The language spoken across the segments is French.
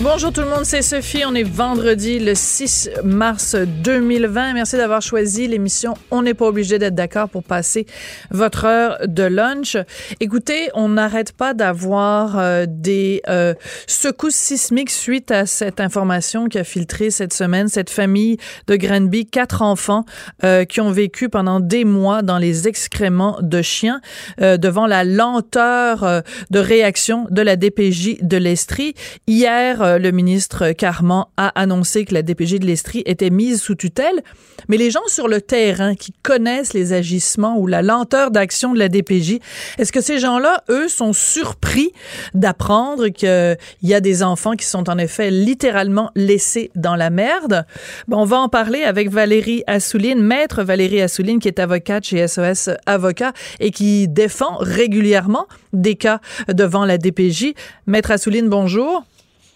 Bonjour tout le monde, c'est Sophie. On est vendredi le 6 mars 2020. Merci d'avoir choisi l'émission On n'est pas obligé d'être d'accord pour passer votre heure de lunch. Écoutez, on n'arrête pas d'avoir euh, des euh, secousses sismiques suite à cette information qui a filtré cette semaine. Cette famille de Granby, quatre enfants euh, qui ont vécu pendant des mois dans les excréments de chiens devant la lenteur de réaction de la DPJ de l'Estrie. Hier, euh, le ministre Carman a annoncé que la DPG de l'Estrie était mise sous tutelle, mais les gens sur le terrain qui connaissent les agissements ou la lenteur d'action de la DPJ, est-ce que ces gens-là, eux, sont surpris d'apprendre qu'il y a des enfants qui sont en effet littéralement laissés dans la merde? Bon, on va en parler avec Valérie Assouline, maître Valérie Assouline, qui est avocate chez SOS Avocat et qui défend régulièrement des cas devant la DPJ. Maître Assouline, bonjour.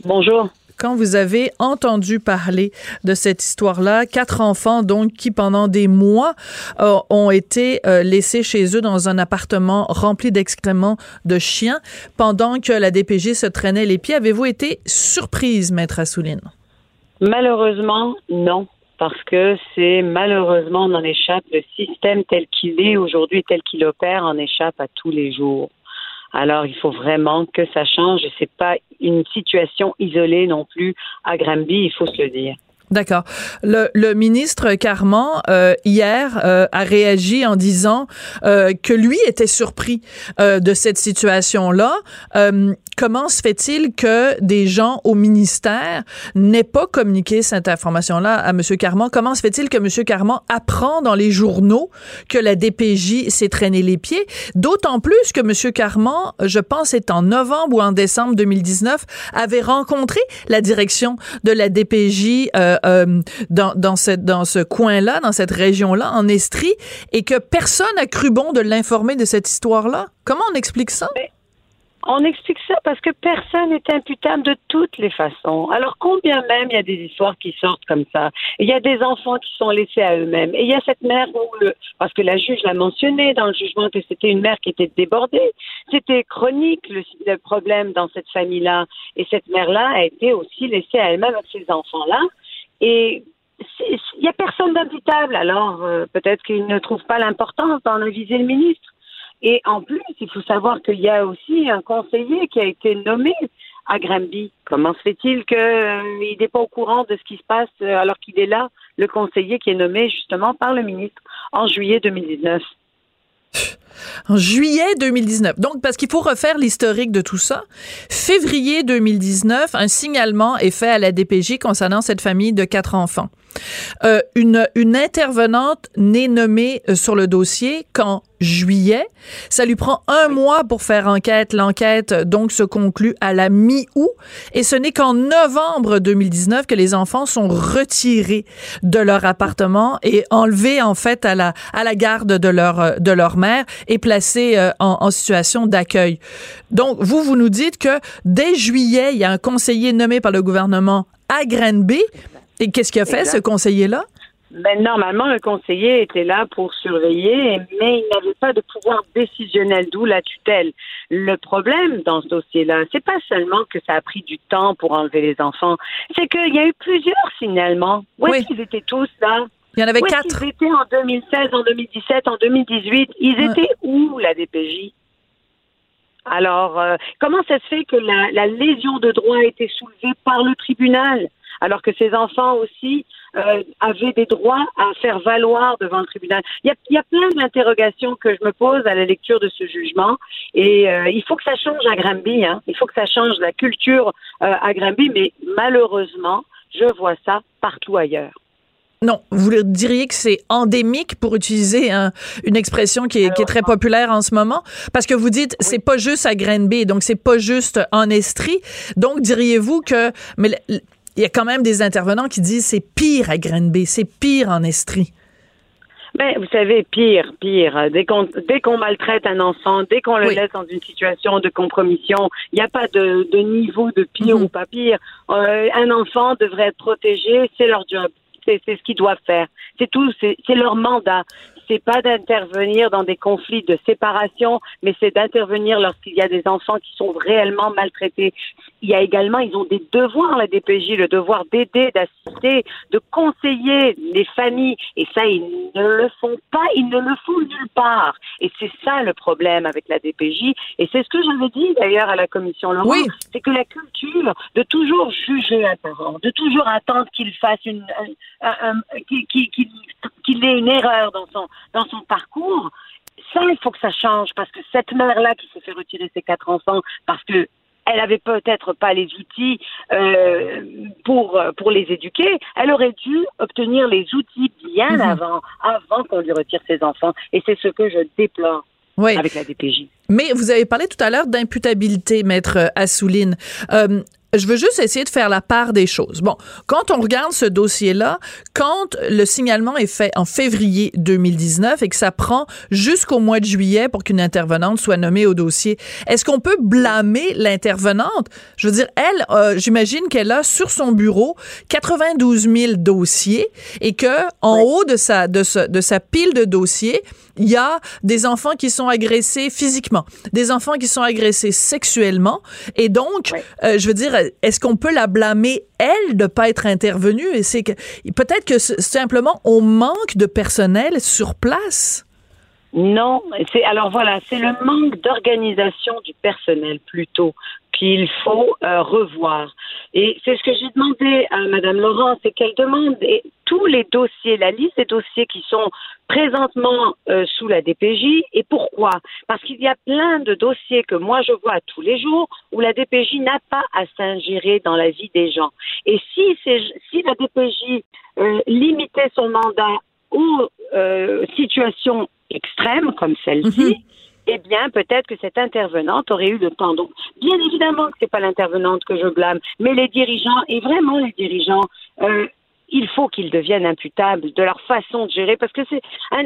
Bonjour. Quand vous avez entendu parler de cette histoire-là, quatre enfants donc qui pendant des mois euh, ont été euh, laissés chez eux dans un appartement rempli d'excréments de chiens pendant que la DPG se traînait les pieds, avez-vous été surprise, maître Assouline? Malheureusement, non. Parce que c'est malheureusement on en échappe. Le système tel qu'il est aujourd'hui, tel qu'il opère, en échappe à tous les jours. Alors, il faut vraiment que ça change c'est pas une situation isolée non plus à Granby, il faut se le dire. D'accord. Le, ministre Carman, euh, hier, euh, a réagi en disant euh, que lui était surpris euh, de cette situation-là. Comment se fait-il que des gens au ministère n'aient pas communiqué cette information-là à M. Carman? Comment se fait-il que M. Carman apprend dans les journaux que la DPJ s'est traîné les pieds? D'autant plus que M. Carman, je pense, c'est en novembre ou en décembre 2019, avait rencontré la direction de la DPJ euh, dans, dans, cette, dans ce coin-là, dans cette région-là, en Estrie, et que personne n'a cru bon de l'informer de cette histoire-là? Comment on explique ça? On explique ça parce que personne n'est imputable de toutes les façons. Alors combien même il y a des histoires qui sortent comme ça? Il y a des enfants qui sont laissés à eux-mêmes. Et il y a cette mère parce que la juge l'a mentionné dans le jugement que c'était une mère qui était débordée. C'était chronique le, le problème dans cette famille-là. Et cette mère-là a été aussi laissée à elle-même avec ses enfants-là. Et il n'y a personne d'imputable. Alors, euh, peut-être qu'il ne trouve pas l'importance d'en aviser le ministre. Et en plus, il faut savoir qu'il y a aussi un conseiller qui a été nommé à Granby. Comment se fait-il qu'il euh, n'est pas au courant de ce qui se passe euh, alors qu'il est là, le conseiller qui est nommé justement par le ministre en juillet 2019? En juillet 2019. Donc, parce qu'il faut refaire l'historique de tout ça. Février 2019, un signalement est fait à la DPJ concernant cette famille de quatre enfants. Euh, une, une intervenante n'est nommée euh, sur le dossier qu'en juillet. Ça lui prend un mois pour faire enquête. L'enquête, donc, se conclut à la mi-août. Et ce n'est qu'en novembre 2019 que les enfants sont retirés de leur appartement et enlevés, en fait, à la, à la garde de leur, de leur mère et placés euh, en, en situation d'accueil. Donc, vous, vous nous dites que dès juillet, il y a un conseiller nommé par le gouvernement à Granby. Et qu'est-ce qu'il a fait, Exact. ce conseiller-là? Ben, normalement, le conseiller était là pour surveiller, mais il n'avait pas de pouvoir décisionnel, d'où la tutelle. Le problème dans ce dossier-là, c'est pas seulement que ça a pris du temps pour enlever les enfants, c'est qu'il y a eu plusieurs signalements. Où est-ce Oui. qu'ils étaient tous là? Il y en avait Où quatre. qu'ils étaient en 2016, en 2017, en 2018? Ils Ouais. étaient où, la DPJ? Alors, euh, comment ça se fait que la, la lésion de droit a été soulevée par le tribunal, alors que ces enfants aussi euh, avait des droits à faire valoir devant le tribunal. Il y a, il y a plein d'interrogations que je me pose à la lecture de ce jugement et euh, il faut que ça change à Granby. Hein. Il faut que ça change la culture euh, à Granby, mais malheureusement, je vois ça partout ailleurs. Non, vous diriez que c'est endémique pour utiliser un- une expression qui est, qui est très populaire en ce moment, parce que vous dites c'est pas juste à Granby, donc c'est pas juste en Estrie. Donc diriez-vous que mais il y a quand même des intervenants qui disent c'est pire à Granby, c'est pire en Estrie. Ben, vous savez, pire, pire. Dès qu'on dès qu'on maltraite un enfant, dès qu'on le Oui. laisse dans une situation de compromission, il n'y a pas de, de niveau de pire Mhm. ou pas pire. Euh, un enfant devrait être protégé, c'est leur job. C'est ce qu'ils doivent faire. C'est tout, c'est leur mandat. C'est pas d'intervenir dans des conflits de séparation, mais c'est d'intervenir lorsqu'il y a des enfants qui sont réellement maltraités. Il y a également, ils ont des devoirs, la DPJ, le devoir d'aider, d'assister, de conseiller les familles. Et ça, ils ne le font pas, ils ne le font nulle part. Et c'est ça le problème avec la DPJ. Et c'est ce que j'avais dit d'ailleurs à la commission Laurent. Oui. C'est que la culture de toujours juger un parent, de toujours attendre qu'il fasse une, un- un- un- qu'il ait une erreur dans son, dans son parcours, ça, il faut que ça change parce que cette mère-là qui s'est fait retirer ses quatre enfants parce que elle avait peut-être pas les outils euh, pour pour les éduquer. Elle aurait dû obtenir les outils bien Mhm. avant, avant qu'on lui retire ses enfants. Et c'est ce que je déplore Oui. avec la DPJ. Mais vous avez parlé tout à l'heure d'imputabilité, maître euh, Assouline. Euh, je veux juste essayer de faire la part des choses. Bon, quand on regarde ce dossier-là, quand le signalement est fait en février 2019 et que ça prend jusqu'au mois de juillet pour qu'une intervenante soit nommée au dossier, est-ce qu'on peut blâmer l'intervenante? Je veux dire, elle, euh, j'imagine qu'elle a sur son bureau 92 000 dossiers et que en haut de sa, de, de sa pile de dossiers, il y a des enfants qui sont agressés physiquement, des enfants qui sont agressés sexuellement. Et donc, euh, je veux dire, est-ce qu'on peut la blâmer, elle, de pas être intervenue? Et c'est que peut-être que simplement on manque de personnel sur place? Non, c'est alors voilà, c'est le manque d'organisation du personnel plutôt qu'il faut euh, revoir. Et c'est ce que j'ai demandé à Madame Laurent, c'est qu'elle demande tous les dossiers, la liste des dossiers qui sont présentement euh, sous la DPJ. Et pourquoi? Parce qu'il y a plein de dossiers que moi je vois tous les jours où la DPJ n'a pas à s'ingérer dans la vie des gens. Et si la DPJ euh, limitait son mandat aux euh, situations extrêmes comme celle-ci, Mhm. eh bien, peut-être que cette intervenante aurait eu le temps. Donc, bien évidemment que c'est pas l'intervenante que je blâme, mais les dirigeants, et vraiment les dirigeants, euh, il faut qu'ils deviennent imputables de leur façon de gérer, parce que c'est un,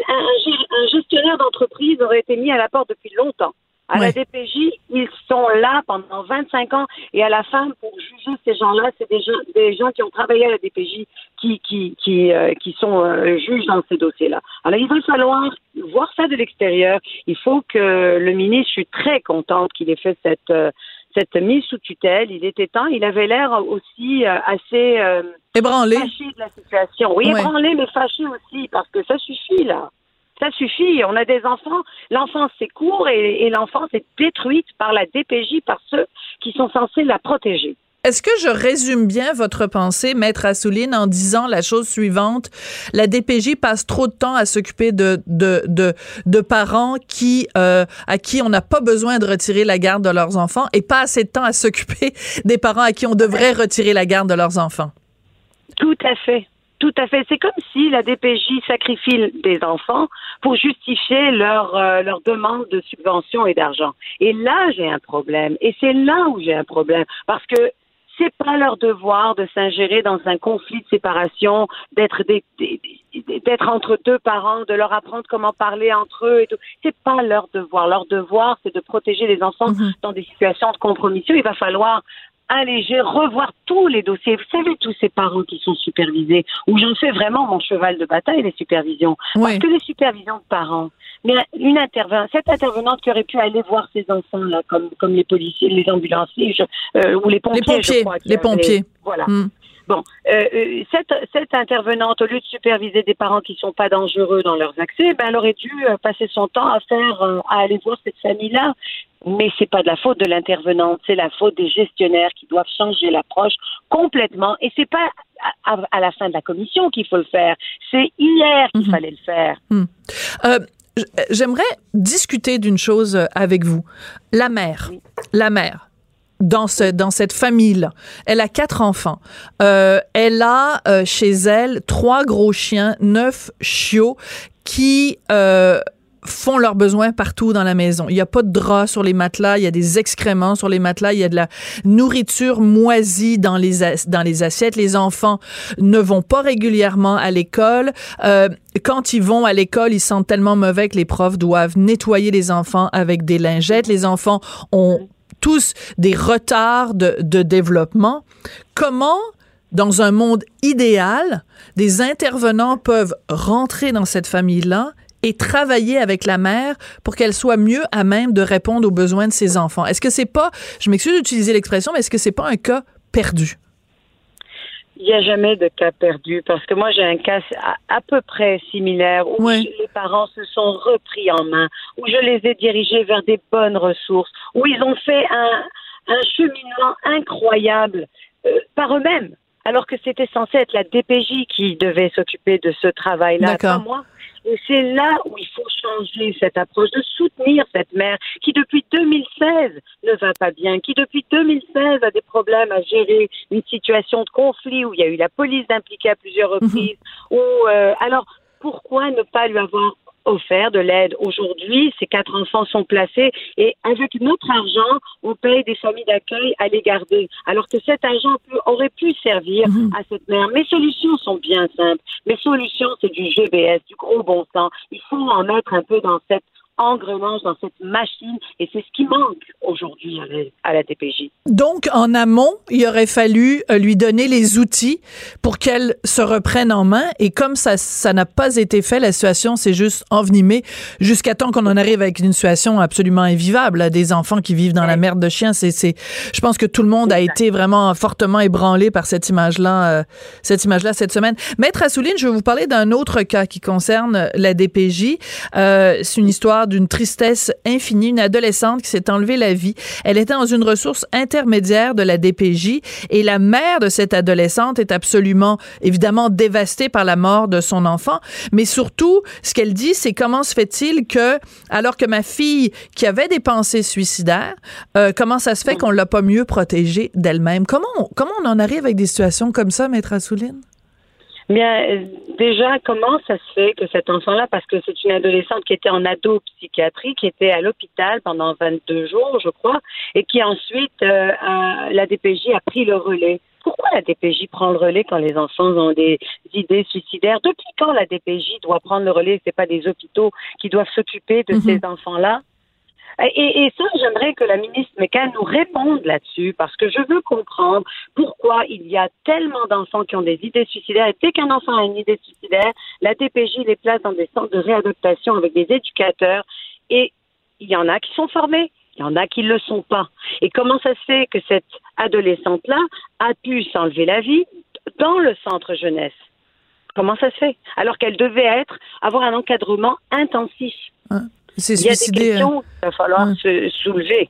gestionnaire d'entreprise aurait été mis à la porte depuis longtemps. À la. DPJ, ils sont là pendant 25 ans et à la fin, pour juger ces gens-là, c'est des gens, des gens qui ont travaillé à la DPJ qui, qui, qui, euh, qui sont euh, juges dans ces dossiers-là. Alors, il va falloir voir ça de l'extérieur. Il faut que le ministre, je suis très contente qu'il ait fait cette, euh, cette mise sous tutelle. Il était temps. Il avait l'air aussi euh, assez euh, Ébranlé. fâché de la situation. Oui, Ouais. ébranlé, mais fâché aussi, parce que ça suffit, là. Ça suffit. On a des enfants. L'enfance, c'est court et, et l'enfance est détruite par la DPJ, par ceux qui sont censés la protéger. Est-ce que je résume bien votre pensée, Maître Assouline, en disant la chose suivante? La DPJ passe trop de temps à s'occuper de, de, de, de parents qui, euh, à qui on n'a pas besoin de retirer la garde de leurs enfants et pas assez de temps à s'occuper des parents à qui on devrait retirer la garde de leurs enfants. Tout à fait. Tout à fait. C'est comme si la DPJ sacrifie des enfants pour justifier leur, euh, leur demande de subvention et d'argent. Et là, j'ai un problème. Et c'est là où j'ai un problème. Parce que c'est pas leur devoir de s'ingérer dans un conflit de séparation, d'être des, des- des- d'être entre deux parents, de leur apprendre comment parler entre eux et tout. C'est pas leur devoir. Leur devoir, c'est de protéger les enfants Mhm. dans des situations de compromission. Il va falloir alléger, revoir tous les dossiers. Vous savez, tous ces parents qui sont supervisés, où j'en fais vraiment mon cheval de bataille, les supervisions. Oui. Parce que les supervisions de parents, mais une intervenante, cette intervenante qui aurait pu aller voir ses enfants, là, comme, comme les policiers, les ambulanciers, je- euh, ou les pompiers, Les pompiers, je crois, qui les pompiers. Voilà. Hmm. Bon, euh, euh, cette, cette intervenante, au lieu de superviser des parents qui sont pas dangereux dans leurs accès, ben, elle aurait dû euh, passer son temps à faire, à aller voir cette famille-là. Mais c'est pas de la faute de l'intervenante, c'est la faute des gestionnaires qui doivent changer l'approche complètement. Et c'est pas à, à la fin de la commission qu'il faut le faire. C'est hier qu'il Mhm. fallait le faire. Euh, j- J'aimerais discuter d'une chose avec vous. La mère, la mère, dans, ce, dans cette famille-là, elle a quatre enfants. Euh, elle a euh, chez elle trois gros chiens, neuf chiots qui... euh, font leurs besoins partout dans la maison. Il n'y a pas de draps sur les matelas, il y a des excréments sur les matelas, il y a de la nourriture moisie dans les dans les assiettes. Les enfants ne vont pas régulièrement à l'école. Euh, quand ils vont à l'école, ils sentent tellement mauvais que les profs doivent nettoyer les enfants avec des lingettes. Les enfants ont tous des retards de, développement. Comment dans un monde idéal, des intervenants peuvent rentrer dans cette famille-là et travailler avec la mère pour qu'elle soit mieux à même de répondre aux besoins de ses enfants? Est-ce que c'est pas, je m'excuse d'utiliser l'expression, mais est-ce que c'est pas un cas perdu? Il n'y a jamais de cas perdu parce que moi j'ai un cas à, à peu près similaire où Ouais. les parents se sont repris en main, où je les ai dirigés vers des bonnes ressources, où ils ont fait un, un cheminement incroyable euh, par eux-mêmes, alors que c'était censé être la DPJ qui devait s'occuper de ce travail-là, pas moi. Et c'est là où il faut changer cette approche, de soutenir cette mère qui, depuis 2016, ne va pas bien, qui, depuis 2016, a des problèmes à gérer une situation de conflit où il y a eu la police impliquée à plusieurs reprises. Où, euh, alors, pourquoi ne pas lui avoir offert de l'aide aujourd'hui Ces quatre enfants sont placés et avec notre argent, on paye des familles d'accueil à les garder. Alors que cet argent peut- aurait pu servir à cette mère. Mes solutions sont bien simples. Mes solutions, c'est du GBS, du gros bon sens. Il faut en mettre un peu dans cette engrenage, dans cette machine, et c'est ce qui manque aujourd'hui à la, à la DPJ. Donc, en amont, il aurait fallu euh, lui donner les outils pour qu'elle se reprenne en main. Et comme ça, ça n'a pas été fait, la situation s'est juste envenimée jusqu'à temps qu'on en arrive avec une situation absolument invivable. là, Des enfants qui vivent dans la merde de chiens. C'est, c'est, je pense que tout le monde a été vraiment fortement ébranlé par cette image-là, euh, cette image-là cette semaine. Maître Assouline, je vais vous parler d'un autre cas qui concerne la DPJ. Euh, c'est une histoire d'une tristesse infinie. Une adolescente qui s'est enlevée la vie. Elle était dans une ressource intermédiaire de la DPJ et la mère de cette adolescente est absolument, évidemment, dévastée par la mort de son enfant. Mais surtout, ce qu'elle dit, c'est comment se fait-il que, alors que ma fille, qui avait des pensées suicidaires, euh, comment ça se fait qu'on l'a pas mieux protégée d'elle-même? Comment on, comment on en arrive avec des situations comme ça, Maître Assouline? Bien, déjà, comment ça se fait que cet enfant-là, parce que c'est une adolescente qui était en ado psychiatrie, qui était à l'hôpital pendant 22 jours, je crois, et qui ensuite, euh, a- la DPJ a pris le relais. Pourquoi la DPJ prend le relais quand les enfants ont des idées suicidaires? Depuis quand la DPJ doit prendre le relais? C'est pas des hôpitaux qui doivent s'occuper de Mhm. ces enfants-là? Et, ça, j'aimerais que la ministre Mécan nous réponde là-dessus, parce que je veux comprendre pourquoi il y a tellement d'enfants qui ont des idées suicidaires. Et dès qu'un enfant a une idée suicidaire, la DPJ les place dans des centres de réadaptation avec des éducateurs. Et il y en a qui sont formés, il y en a qui ne le sont pas. Et comment ça se fait que cette adolescente-là a pu s'enlever la vie dans le centre jeunesse? Comment ça se fait? Alors qu'elle devait être, avoir un encadrement intensif. Il y a des suicidé. hein. questions qu'il va falloir se soulever.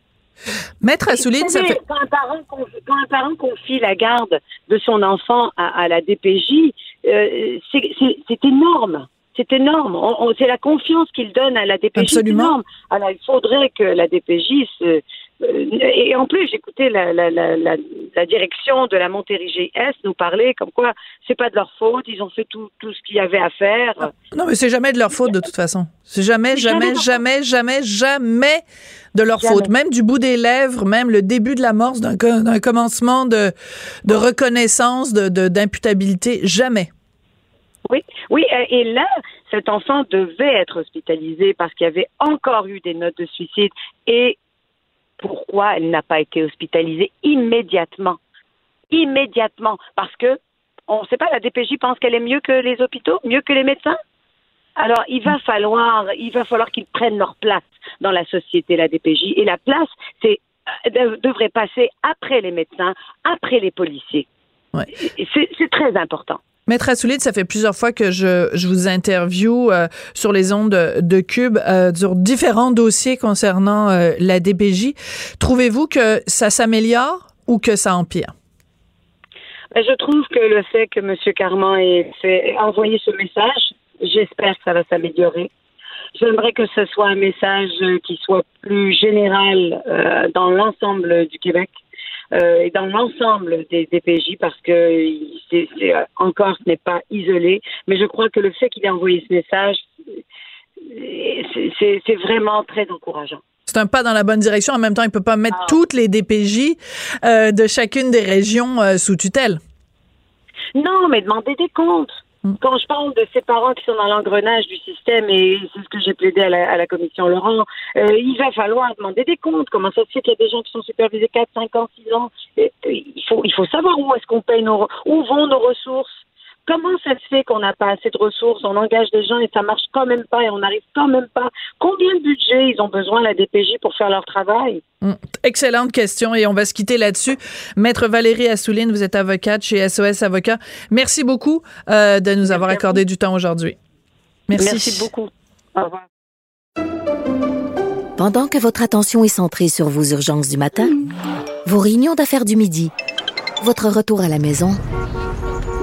Maître Assouline, ça fait. quand, un parent, conf- quand un parent confie la garde de son enfant à, à la DPJ, euh, c'est- énorme. C'est énorme. On- on- c'est la confiance qu'il donne à la DPJ. Absolument. énorme. Alors, il faudrait que la DPJ se. Euh, et en plus, j'écoutais la, la, la, la, la direction de la Montérégie Est nous parler comme quoi c'est pas de leur faute, ils ont fait tout, tout ce qu'il y avait à faire. Non, mais c'est jamais de leur faute de toute façon. C'est jamais, jamais, jamais, jamais, jamais de leur faute. Même du bout des lèvres, même le début de l'amorce d'un co- d'un commencement de, de reconnaissance, d'imputabilité, jamais. Oui, oui, euh, et là, cet enfant devait être hospitalisé parce qu'il y avait encore eu des notes de suicide. Et pourquoi elle n'a pas été hospitalisée immédiatement Immédiatement, parce que on ne sait pas, la DPJ pense qu'elle est mieux que les hôpitaux, mieux que les médecins. Alors, il va falloir, il va falloir qu'ils prennent leur place dans la société, la DPJ. Et la place, c'est euh, de- devrait passer après les médecins, après les policiers. Ouais. C'est très important. Maître Assoulide, ça fait plusieurs fois que je, je vous interview euh, sur les ondes de, Cube euh, sur différents dossiers concernant euh, la DPJ. Trouvez-vous que ça s'améliore ou que ça empire? Ben, je trouve que le fait que M. Carman ait fait, envoyé ce message, j'espère que ça va s'améliorer. J'aimerais que ce soit un message euh, qui soit plus général euh, dans l'ensemble du Québec euh, et dans l'ensemble des DPJ parce que c'est, c'est, euh, encore ce n'est pas isolé. Mais je crois que le fait qu'il ait envoyé ce message, c'est, vraiment très encourageant. C'est un pas dans la bonne direction. En même temps, il peut pas mettre Ah. toutes les DPJ euh, de chacune des régions euh, sous tutelle. Non, mais demander des comptes. Quand je parle de ces parents qui sont dans l'engrenage du système, et c'est ce que j'ai plaidé à la, à la commission Laurent, euh, il va falloir demander des comptes. Comment ça se fait qu'il y a des gens qui sont supervisés 4, 5 ans, 6 ans euh, il, faut, il faut savoir où est-ce qu'on paye nos... où vont nos ressources. Comment ça se fait qu'on n'a pas assez de ressources, on engage des gens et ça marche quand même pas et on n'arrive quand même pas Combien de budget ils ont besoin, la DPJ, pour faire leur travail? Mm. Excellente question et on va se quitter là-dessus. Maître Valérie Assouline, vous êtes avocate chez SOS Avocats. Merci beaucoup euh, de nous avoir accordé du temps aujourd'hui. Merci. Merci beaucoup. Au revoir. Pendant que votre attention est centrée sur vos urgences du matin, vos réunions d'affaires du midi, votre retour à la maison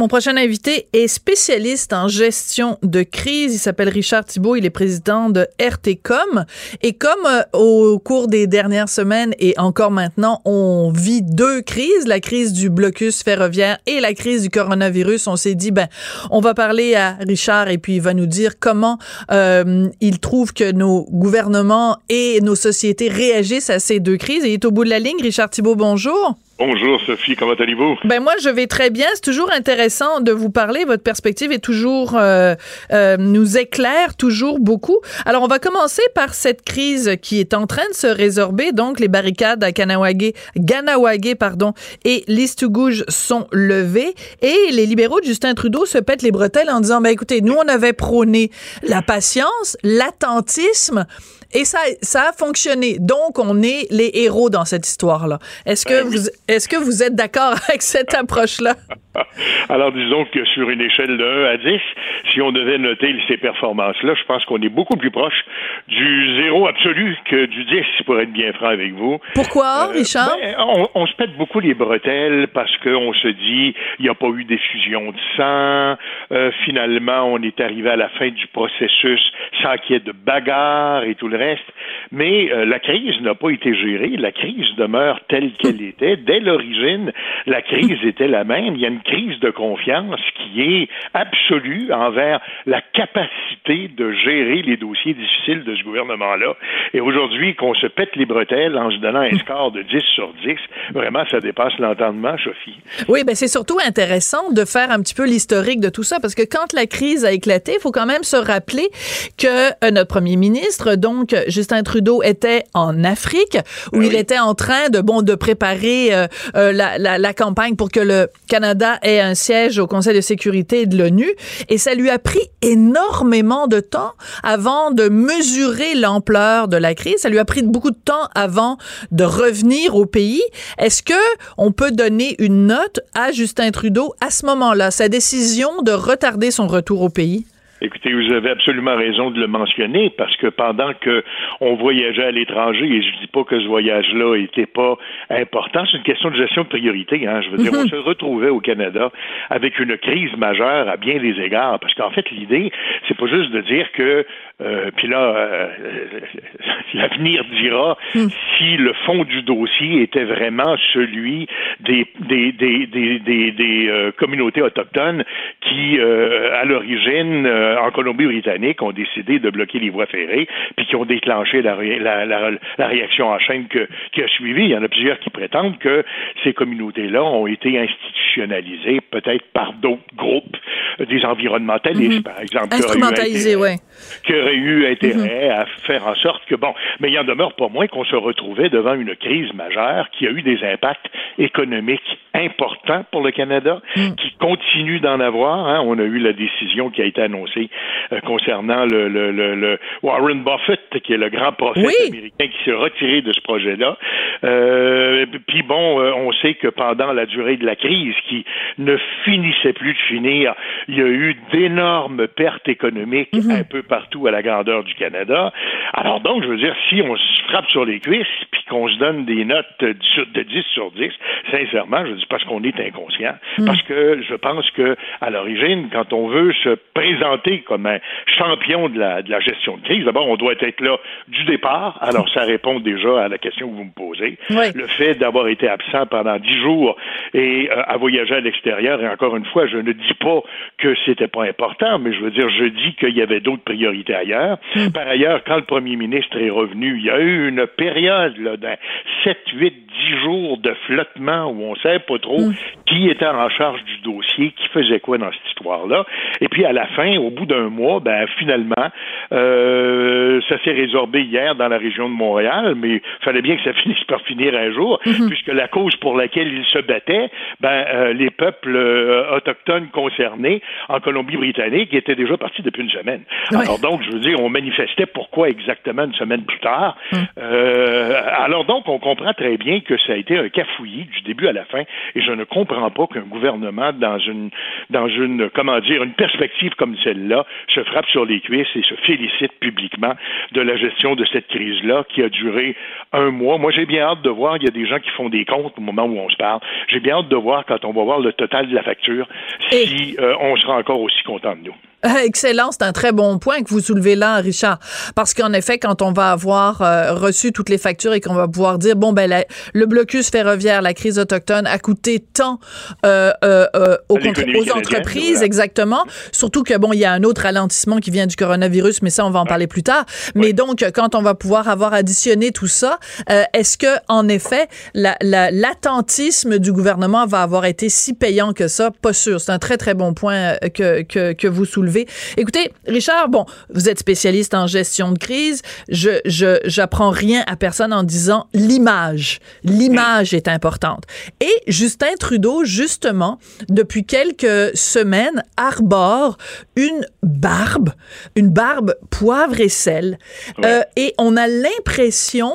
Mon prochain invité est spécialiste en gestion de crise. Il s'appelle Richard Thibault. Il est président de RTCOM. Et comme euh, au cours des dernières semaines et encore maintenant, on vit deux crises, la crise du blocus ferroviaire et la crise du coronavirus, on s'est dit, ben, on va parler à Richard et puis il va nous dire comment euh, il trouve que nos gouvernements et nos sociétés réagissent à ces deux crises. Et il est au bout de la ligne. Richard Thibault, bonjour. Bonjour Sophie, comment allez-vous? Ben moi, je vais très bien. C'est toujours intéressant de vous parler. Votre perspective est toujours euh, euh, nous éclaire toujours beaucoup. Alors, on va commencer par cette crise qui est en train de se résorber. Donc, les barricades à Kanawagé, Ganawagé, pardon, et Listugouge sont levées. Et les libéraux de Justin Trudeau se pètent les bretelles en disant, ben écoutez, nous, on avait prôné la patience, l'attentisme. Et ça, ça a fonctionné. Donc, on est les héros dans cette histoire-là. Est-ce que Ben vous, est-ce que vous êtes d'accord avec cette approche-là? Alors disons que sur une échelle de 1 à 10, si on devait noter ces performances-là, je pense qu'on est beaucoup plus proche du zéro absolu que du 10, pour être bien franc avec vous. Pourquoi, Euh, Richard? ben, on, on se pète beaucoup les bretelles parce qu'on se dit il n'y a pas eu d'effusion de sang. Euh, finalement, on est arrivé à la fin du processus sans qu'il y ait de bagarre et tout le reste. Mais euh, la crise n'a pas été gérée. La crise demeure telle qu'elle était. Dès l'origine, la crise était la même. Il y a une crise de confiance qui est absolue envers la capacité de gérer les dossiers difficiles de ce gouvernement-là. Et aujourd'hui, qu'on se pète les bretelles en se donnant un score de 10 sur 10, vraiment, ça dépasse l'entendement, Sophie. Oui, ben c'est surtout intéressant de faire un petit peu l'historique de tout ça parce que quand la crise a éclaté, il faut quand même se rappeler que euh, notre premier ministre, donc Justin Trudeau, était en Afrique où Ben il était en train de bon de préparer euh, euh, la, la, la campagne pour que le Canada ait un siège au Conseil de sécurité de l'ONU et ça lui a pris énormément de temps avant de mesurer l'ampleur de la crise. Ça lui a pris beaucoup de temps avant de revenir au pays. Est-ce que on peut donner une note à Justin Trudeau à ce moment-là, sa décision de retarder son retour au pays? Écoutez, vous avez absolument raison de le mentionner parce que pendant que on voyageait à l'étranger, et je dis pas que ce voyage-là était pas important, c'est une question de gestion de priorité. Hein, je veux dire, on se retrouvait au Canada avec une crise majeure à bien des égards, parce qu'en fait, l'idée, c'est pas juste de dire que, euh, puis là, euh, l'avenir dira si le fond du dossier était vraiment celui des des des des des, des, euh, communautés autochtones qui, à l'origine, euh, en Colombie-Britannique, ont décidé de bloquer les voies ferrées, puis qui ont déclenché la, ré- la, la, la réaction en chaîne que, qui a suivi. Il y en a plusieurs qui prétendent que ces communautés-là ont été institutionnalisées peut-être par d'autres groupes des environnementalistes, Mhm. par exemple. qui auraient eu intérêt- intérêt à faire en sorte que, bon, mais il en demeure pas moins qu'on se retrouvait devant une crise majeure qui a eu des impacts économiques importants pour le Canada, qui continue d'en avoir. hein. On a eu la décision qui a été annoncée euh, concernant le, le, le, le Warren Buffett, qui est le grand prophète Oui. américain qui s'est retiré de ce projet-là. Euh, Puis bon, euh, on sait que pendant la durée de la crise, qui ne finissait plus de finir, il y a eu d'énormes pertes économiques un peu partout à la grandeur du Canada. Alors donc, je veux dire, si on se frappe sur les cuisses puis qu'on se donne des notes de 10 sur- de 10 sur 10, sincèrement, je dis parce qu'on est inconscient, parce que je pense que à l'origine, quand on veut se présenter comme un champion de la, de la gestion de crise, d'abord, on doit être là du départ. Alors, ça répond déjà à la question que vous me posez. Oui. Le fait d'avoir été absent pendant dix jours et euh, à voyager à l'extérieur, et encore une fois, je ne dis pas que c'était pas important, mais je veux dire, je dis qu'il y avait d'autres priorités ailleurs. Par ailleurs, quand le premier ministre est revenu, il y a eu une période là, d'un 7, 8, 10 jours de flottement où on ne sait pas trop qui était en charge du dossier, qui faisait quoi dans cette histoire-là. Et puis à la fin, au bout d'un mois, ben finalement, euh, ça s'est résorbé hier dans la région de Montréal, mais il fallait bien que ça finisse par finir un jour, puisque la cause pour laquelle il se battait, ben euh, les peuples euh, autochtones concernés en Colombie-Britannique étaient déjà partis depuis une semaine. Ouais. Alors donc, je veux dire, on manifestait pourquoi exactement une semaine plus tard. Euh, alors donc, on comprend très bien que ça a été un cafouillis du début à la fin, et je ne comprends pas qu'un gouvernement dans une dans une comment dire une perspective comme celle-là se frappe sur les cuisses et se félicite publiquement de la gestion de cette crise-là qui a duré un mois. Moi, j'ai bien hâte de voir. Il y a des gens qui font des comptes au moment où on se parle. J'ai bien hâte de voir quand on va voir le total de la facture si euh, on sera encore aussi content de nous. Excellent, c'est un très bon point que vous soulevez là, Richard, parce qu'en effet, quand on va avoir euh, reçu toutes les factures et qu'on va pouvoir dire bon ben la- le blocus ferroviaire, la crise autochtone a coûté tant euh, euh, euh, aux, entreprises, voilà. exactement. Surtout que bon, il y a un autre ralentissement qui vient du coronavirus, mais ça on va en parler plus tard. Mais donc quand on va pouvoir avoir additionné tout ça, euh, est-ce que en effet la- la- l'attentisme du gouvernement va avoir été si payant que ça? Pas sûr. C'est un très très bon point euh, que que, que vous soulevez. Écoutez, Richard, bon, vous êtes spécialiste en gestion de crise. Je je j'apprends rien à personne en disant l'image. L'image est importante. Et Justin Trudeau, justement, depuis quelques semaines, arbore une barbe, une barbe poivre et sel. Euh, et on a l'impression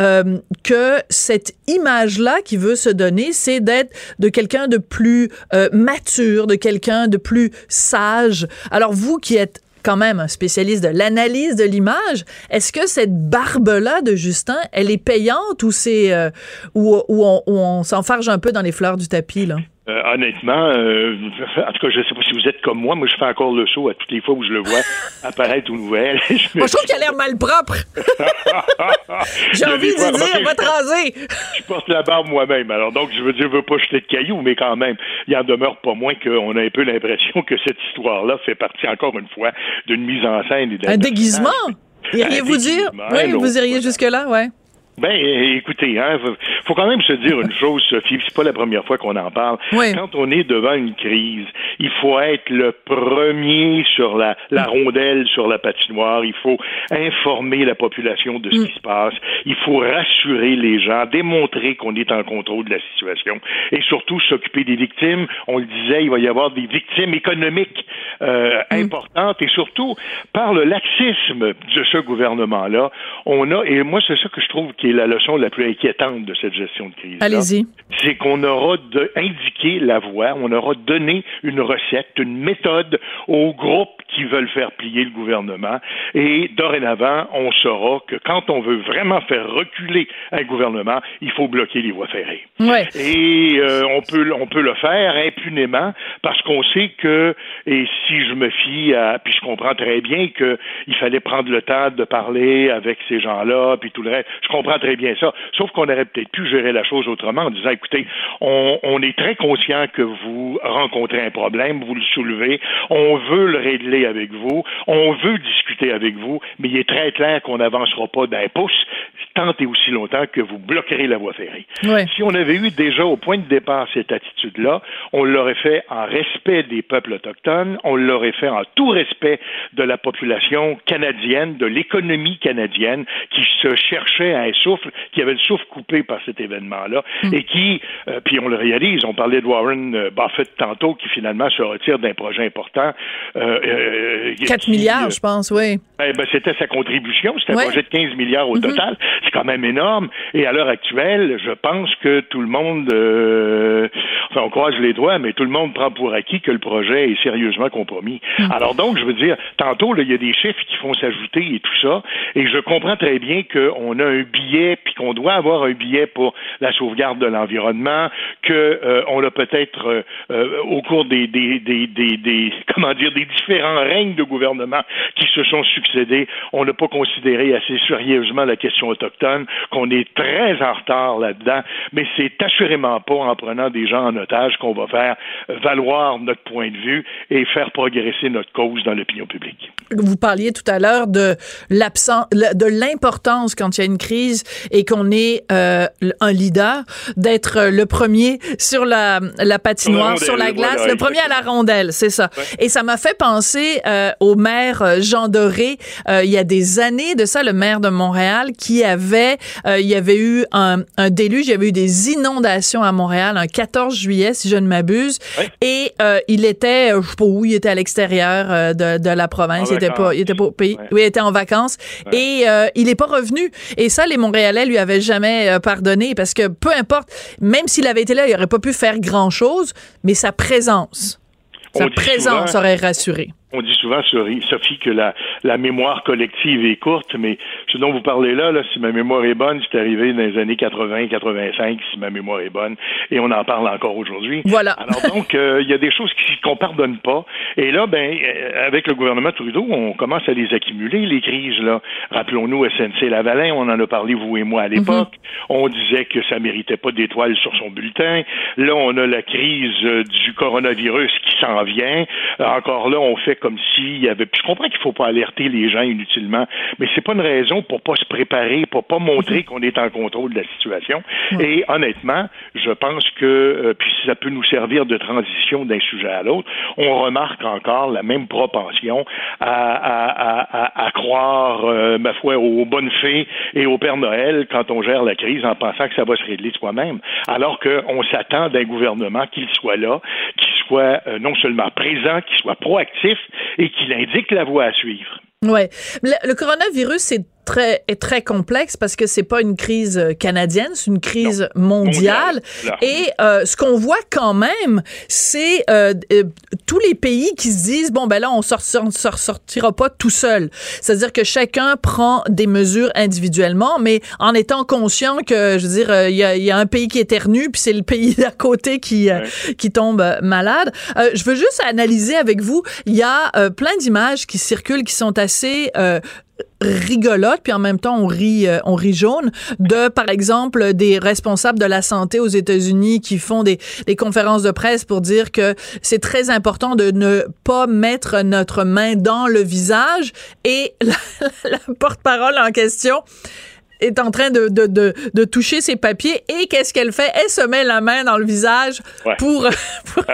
euh, que cette image-là qui veut se donner, c'est d'être de quelqu'un de plus euh, mature, de quelqu'un de plus sage. Alors vous qui êtes quand même un spécialiste de l'analyse de l'image, est-ce que cette barbe-là de Justin, elle est payante ou c'est euh, on, on s'enfarge un peu dans les fleurs du tapis là? Euh, honnêtement, euh, en tout cas, je ne sais pas si vous êtes comme moi. Moi, je fais encore le saut à toutes les fois où je le vois apparaître aux nouvelles. je me Moi, je trouve qu'elle a l'air mal propre. J'ai envie de dire, va te raser. je porte la barbe moi-même. Alors donc, je veux dire, je veux pas jeter de cailloux, mais quand même, il en demeure pas moins qu'on a un peu l'impression que cette histoire-là fait partie, encore une fois, d'une mise en scène et Un déguisement? Iriez-vous dire? Oui, vous iriez jusque-là, ouais. Ben, écoutez, hein, faut- quand même se dire une chose, Sophie, c'est pas la première fois qu'on en parle. Oui. Quand on est devant une crise, il faut être le premier sur la, la rondelle, sur la patinoire. Il faut informer la population de ce qui se passe. Il faut rassurer les gens, démontrer qu'on est en contrôle de la situation et surtout s'occuper des victimes. On le disait, il va y avoir des victimes économiques euh, importantes et surtout par le laxisme de ce gouvernement-là, on a et moi c'est ça que je trouve qui est la leçon la plus inquiétante de cette gestion de crise. Allez-y. C'est qu'on aura de, indiqué la voie, on aura donné une recette, une méthode aux groupes qui veulent faire plier le gouvernement. Et dorénavant, on saura que quand on veut vraiment faire reculer un gouvernement, il faut bloquer les voies ferrées. Ouais. Et euh, on peut on peut le faire impunément parce qu'on sait que et si je me fie à puis je comprends très bien que il fallait prendre le temps de parler avec ces gens-là puis tout le reste. Je comprends très bien ça. Sauf qu'on aurait peut-être pu gérer la chose autrement en disant écoutez, on, on est très conscient que vous rencontrez un problème, vous le soulevez, on veut le régler parler avec vous, on veut discuter avec vous, mais il est très clair qu'on n'avancera pas d'un pouce tant et aussi longtemps que vous bloquerez la voie ferrée. Si on avait eu déjà au point de départ cette attitude-là, on l'aurait fait en respect des peuples autochtones, on l'aurait fait en tout respect de la population canadienne, de l'économie canadienne qui se cherchait à un souffle, qui avait le souffle coupé par cet événement-là mm. et qui, euh, puis on le réalise, on parlait de Warren euh, Buffett tantôt qui finalement se retire d'un projet important. Euh, 4 milliards, je pense, oui. Eh ben, c'était sa contribution, c'était un projet de 15 milliards au mm-hmm. total. C'est quand même énorme. Et à l'heure actuelle, je pense que tout le monde, enfin, on croise les doigts, mais tout le monde prend pour acquis que le projet est sérieusement compromis. Mm. Alors donc, je veux dire, tantôt, il y a des chiffres qui font s'ajouter et tout ça, et je comprends très bien qu'on a un billet, puis qu'on doit avoir un billet pour la sauvegarde de l'environnement, qu'on euh, a peut-être euh, euh, au cours des, des, des, des, comment dire des différents règnes de gouvernement qui se sont succédés, on n'a pas considéré assez sérieusement la question autochtone, qu'on est très en retard là-dedans, mais c'est assurément pas en prenant des gens en otage qu'on va faire valoir notre point de vue et faire progresser notre cause dans l'opinion publique. Vous parliez tout à l'heure de l'absence, de l'importance quand il y a une crise et qu'on est euh, un leader, d'être le premier sur la, la patinoire, sur la glace, le premier à la rondelle, c'est ça. Et ça m'a fait penser euh, au maire euh, Jean Doré, il y a des années de ça, le maire de Montréal, qui avait, il y avait eu un, un déluge, il y avait eu des inondations à Montréal un 14 juillet, si je ne m'abuse, et il était, je sais pas où, il était à l'extérieur de, de la province, il était pas, il était pas au pays, oui, il était en vacances, et il est pas revenu. Et ça, les Montréalais lui avaient jamais euh, pardonné parce que peu importe, même s'il avait été là, il aurait pas pu faire grand chose, mais sa présence, sa présence aurait rassuré. On dit souvent, Sophie, que la, la mémoire collective est courte, mais ce dont vous parlez là, là si ma mémoire est bonne, c'est arrivé dans les années 80, 85, si ma mémoire est bonne, et on en parle encore aujourd'hui. Voilà. Alors donc, euh, il y a des choses qu'on pardonne pas. Et là, ben, euh, avec le gouvernement Trudeau, on commence à les accumuler, les crises, là. Rappelons-nous SNC Lavalin, on en a parlé, vous et moi, à l'époque. Mm-hmm. On disait que ça méritait pas d'étoiles sur son bulletin. Là, on a la crise euh, du coronavirus qui s'en vient. Encore là, on fait comme s'il y avait. Puis je comprends qu'il ne faut pas alerter les gens inutilement, mais c'est pas une raison pour pas se préparer, pour pas montrer qu'on est en contrôle de la situation. Et honnêtement, je pense que euh, puis ça peut nous servir de transition d'un sujet à l'autre. On remarque encore la même propension à, croire, euh, ma foi, aux bonnes fées et au Père Noël quand on gère la crise en pensant que ça va se régler soi-même, alors qu'on s'attend d'un gouvernement qu'il soit là, qu'il soit euh, non seulement présent, qu'il soit proactif, et qu'il indique la voie à suivre. Ouais. Le, le coronavirus, c'est très est très complexe parce que c'est pas une crise euh, canadienne, c'est une crise mondiale. Et euh, ce qu'on voit quand même, c'est euh, euh, tous les pays qui se disent bon ben là on sort, on sortira pas tout seul. C'est-à-dire que chacun prend des mesures individuellement, mais en étant conscient que je veux dire il y a, y, a, un pays qui éternue puis c'est le pays d'à côté qui qui tombe malade. je veux juste analyser avec vous. Il y a plein d'images qui circulent qui sont assez rigolote puis en même temps on rit euh, on rit jaune de par exemple des responsables de la santé aux États-Unis qui font des conférences de presse pour dire que c'est très important de ne pas mettre notre main dans le visage. Et la porte-parole en question est en train de, de, de, de toucher ses papiers et qu'est-ce qu'elle fait? Elle se met la main dans le visage pour, pour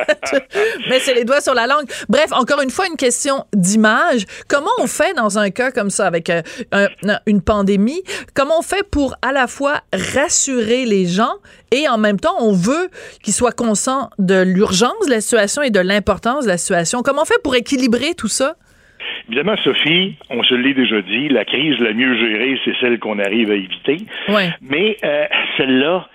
mettre les doigts sur la langue. Bref, encore une fois, une question d'image. Comment on fait dans un cas comme ça avec euh, une pandémie? Comment on fait pour à la fois rassurer les gens et en même temps, on veut qu'ils soient conscients de l'urgence de la situation et de l'importance de la situation? Comment on fait pour équilibrer tout ça? Évidemment, Sophie, on se l'est déjà dit, la crise la mieux gérée, c'est celle qu'on arrive à éviter. Mais euh, celle-là,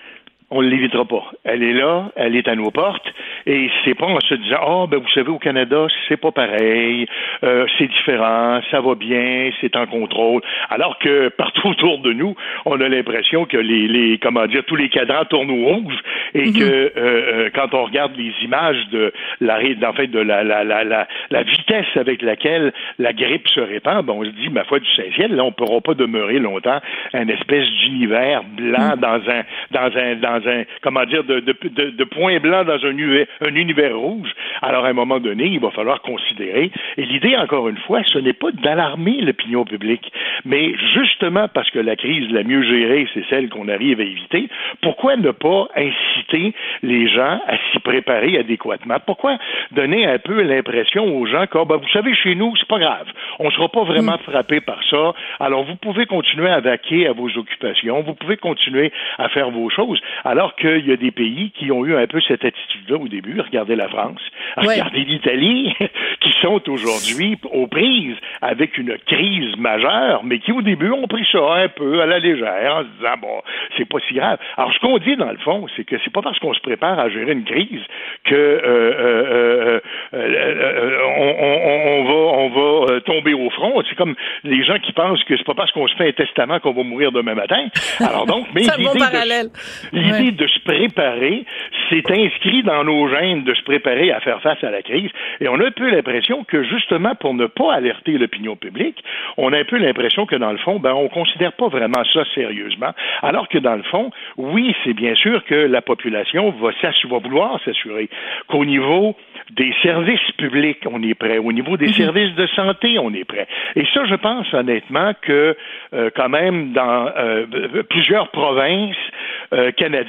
on ne l'évitera pas. Elle est là, elle est à nos portes, et c'est pas en se disant ah oh, ben vous savez au Canada c'est pas pareil, euh, c'est différent, ça va bien, c'est en contrôle. Alors que partout autour de nous, on a l'impression que les, les comment dire tous les cadrans tournent au rouge et mhm. que euh, euh, quand on regarde les images de la en fait de la la, la, la, la vitesse avec laquelle la grippe se répand, ben on se dit ma foi du Saint-Ciel, là on pourra pas demeurer longtemps un espèce d'univers blanc mhm. dans un dans un dans dans un, comment dire, de, de, de, de points blancs dans un univers, un univers rouge. Alors, à un moment donné, il va falloir considérer. Et l'idée, encore une fois, ce n'est pas d'alarmer l'opinion publique, mais justement parce que la crise la mieux gérée, c'est celle qu'on arrive à éviter, pourquoi ne pas inciter les gens à s'y préparer adéquatement? Pourquoi donner un peu l'impression aux gens que, oh, ben, vous savez, chez nous, c'est pas grave. On ne sera pas vraiment mm. frappé par ça. Alors, vous pouvez continuer à vaquer à vos occupations. Vous pouvez continuer à faire vos choses. Alors qu'il y a des pays qui ont eu un peu cette attitude-là au début. Regardez la France. Regardez l'Italie, qui sont aujourd'hui aux prises avec une crise majeure, mais qui au début ont pris ça un peu à la légère en se disant, bon, c'est pas si grave. Alors, ce qu'on dit, dans le fond, c'est que c'est pas parce qu'on se prépare à gérer une crise que euh, euh, euh, on, va, on va tomber au front. C'est comme les gens qui pensent que c'est pas parce qu'on se fait un testament qu'on va mourir demain matin. Alors donc, mais l'idée de, de se préparer, c'est inscrit dans nos gènes de se préparer à faire face à la crise. Et on a un peu l'impression que justement pour ne pas alerter l'opinion publique, on a un peu l'impression que dans le fond, ben on considère pas vraiment ça sérieusement. Alors que dans le fond, oui, c'est bien sûr que la population va, va vouloir s'assurer qu'au niveau des services publics, on est prêt. Au niveau des mhm. services de santé, on est prêt. Et ça, je pense honnêtement que euh, quand même dans euh, plusieurs provinces euh, canadiennes,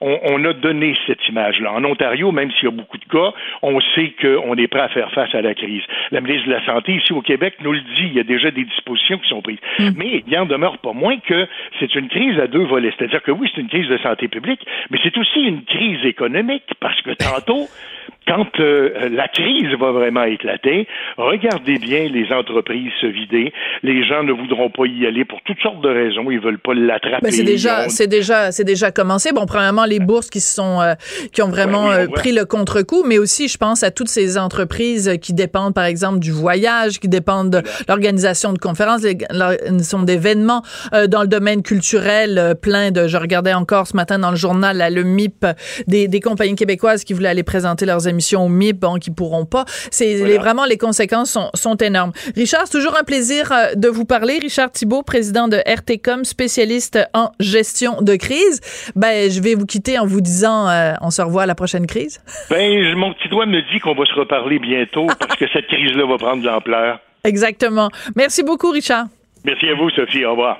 on, on, a donné cette image-là. En Ontario, même s'il y a beaucoup de cas, on sait qu'on est prêt à faire face à la crise. La ministre de la Santé ici au Québec nous le dit, il y a déjà des dispositions qui sont prises. Mhm. Mais il en demeure pas moins que c'est une crise à deux volets. C'est-à-dire que oui, c'est une crise de santé publique, mais c'est aussi une crise économique parce que tantôt, quand euh, la crise va vraiment éclater, regardez bien les entreprises se vider. Les gens ne voudront pas y aller pour toutes sortes de raisons. Ils veulent pas l'attraper. Ben, c'est déjà, c'est déjà, c'est déjà commencé. Bon, premièrement, les bourses qui sont, euh, qui ont vraiment euh, pris le contre-coup, mais aussi, je pense à toutes ces entreprises qui dépendent, par exemple, du voyage, qui dépendent de l'organisation de conférences, l'organisation d'événements dans le domaine culturel, plein de. Je regardais encore ce matin dans le journal là, le MIP des, des compagnies québécoises qui voulaient aller présenter leurs émissions au MIP, bon, qui pourront pas. C'est vraiment les conséquences sont, sont énormes. Richard, c'est toujours un plaisir euh, de vous parler. Richard Thibault, président de RTCOM, spécialiste en gestion de crise. Ben, je vais vous quitter en vous disant, euh, on se revoit à la prochaine crise. Ben, mon petit doigt me dit qu'on va se reparler bientôt parce que cette crise-là va prendre de l'ampleur. Exactement. Merci beaucoup, Richard. Merci à vous, Sophie. Au revoir.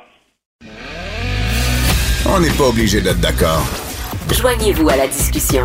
On n'est pas obligé d'être d'accord. Joignez-vous à la discussion.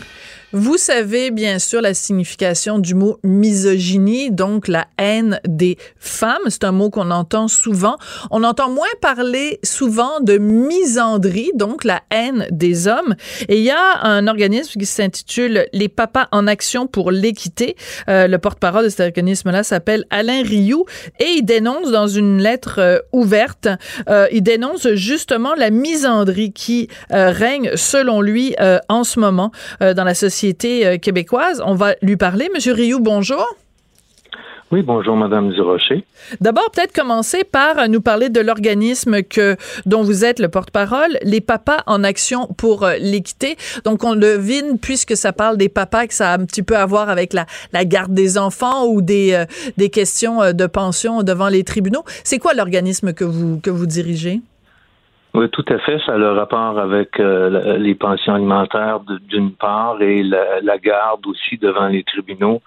Vous savez bien sûr la signification du mot misogynie, donc la haine des femmes. C'est un mot qu'on entend souvent. On entend moins parler souvent de misandrie, donc la haine des hommes. Et il y a un organisme qui s'intitule Les Papas en action pour l'équité. Euh, le porte-parole de cet organisme-là s'appelle Alain Rioux et il dénonce dans une lettre euh, ouverte, euh, il dénonce justement la misandrie qui règne selon lui en ce moment dans la société euh, québécoise. On va lui parler. Monsieur Rioux, bonjour. Oui, bonjour, Madame Durocher. D'abord, peut-être commencer par nous parler de l'organisme que dont vous êtes le porte-parole, les papas en action pour euh, l'équité. Donc, on devine, puisque ça parle des papas, que ça a un petit peu à voir avec la, la garde des enfants ou des, euh, des questions de pension devant les tribunaux. C'est quoi l'organisme que vous, que vous dirigez? Oui, tout à fait. Ça a le rapport avec euh, les pensions alimentaires d'une part et la, garde aussi devant les tribunaux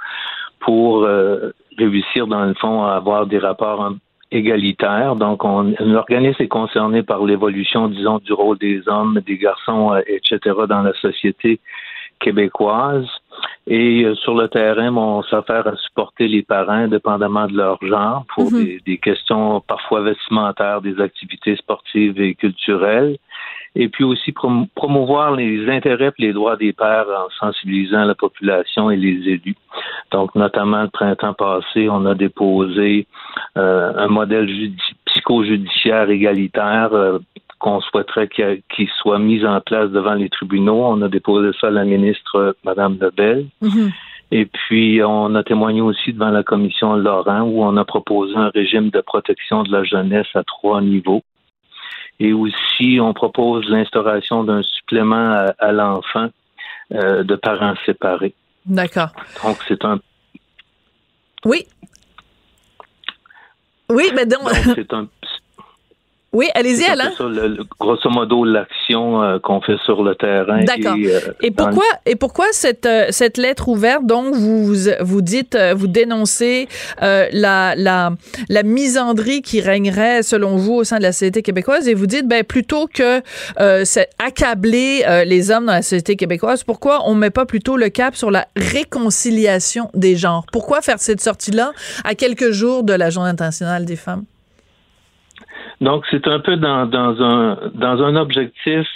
pour euh, réussir, dans le fond, à avoir des rapports égalitaires. Donc, on, l'organisme est concerné par l'évolution, disons, du rôle des hommes, des garçons, euh, etc., dans la société québécoise. Et euh, sur le terrain, on s'affaire à supporter les parents, dépendamment de leur genre, pour mhm. des, questions parfois vestimentaires, des activités sportives et culturelles. Et puis aussi promouvoir les intérêts et les droits des pères en sensibilisant la population et les élus. Donc, notamment le printemps passé, on a déposé euh, un modèle psychojudiciaire égalitaire euh, qu'on souhaiterait qu'il soit mis en place devant les tribunaux. On a déposé ça à la ministre Mme Lebel. Mhm. Et puis, on a témoigné aussi devant la commission Laurent où on a proposé un régime de protection de la jeunesse à trois niveaux. Et aussi, on propose l'instauration d'un supplément à, l'enfant euh, de parents séparés. D'accord. Donc, c'est un Oui. Oui, mais donc. Donc, c'est un, oui, allez-y, Alain. ça, le- grosso modo, l'action euh, qu'on fait sur le terrain. D'accord. Et, euh, Et pourquoi et pourquoi cette euh, cette lettre ouverte donc vous vous dites vous dénoncez euh, la la la misandrie qui régnerait selon vous au sein de la société québécoise et vous dites ben plutôt que euh, accabler euh, les hommes dans la société québécoise pourquoi on met pas plutôt le cap sur la réconciliation des genres? Pourquoi faire cette sortie là à quelques jours de la Journée internationale des femmes? Donc, c'est un peu dans, dans un dans un objectif,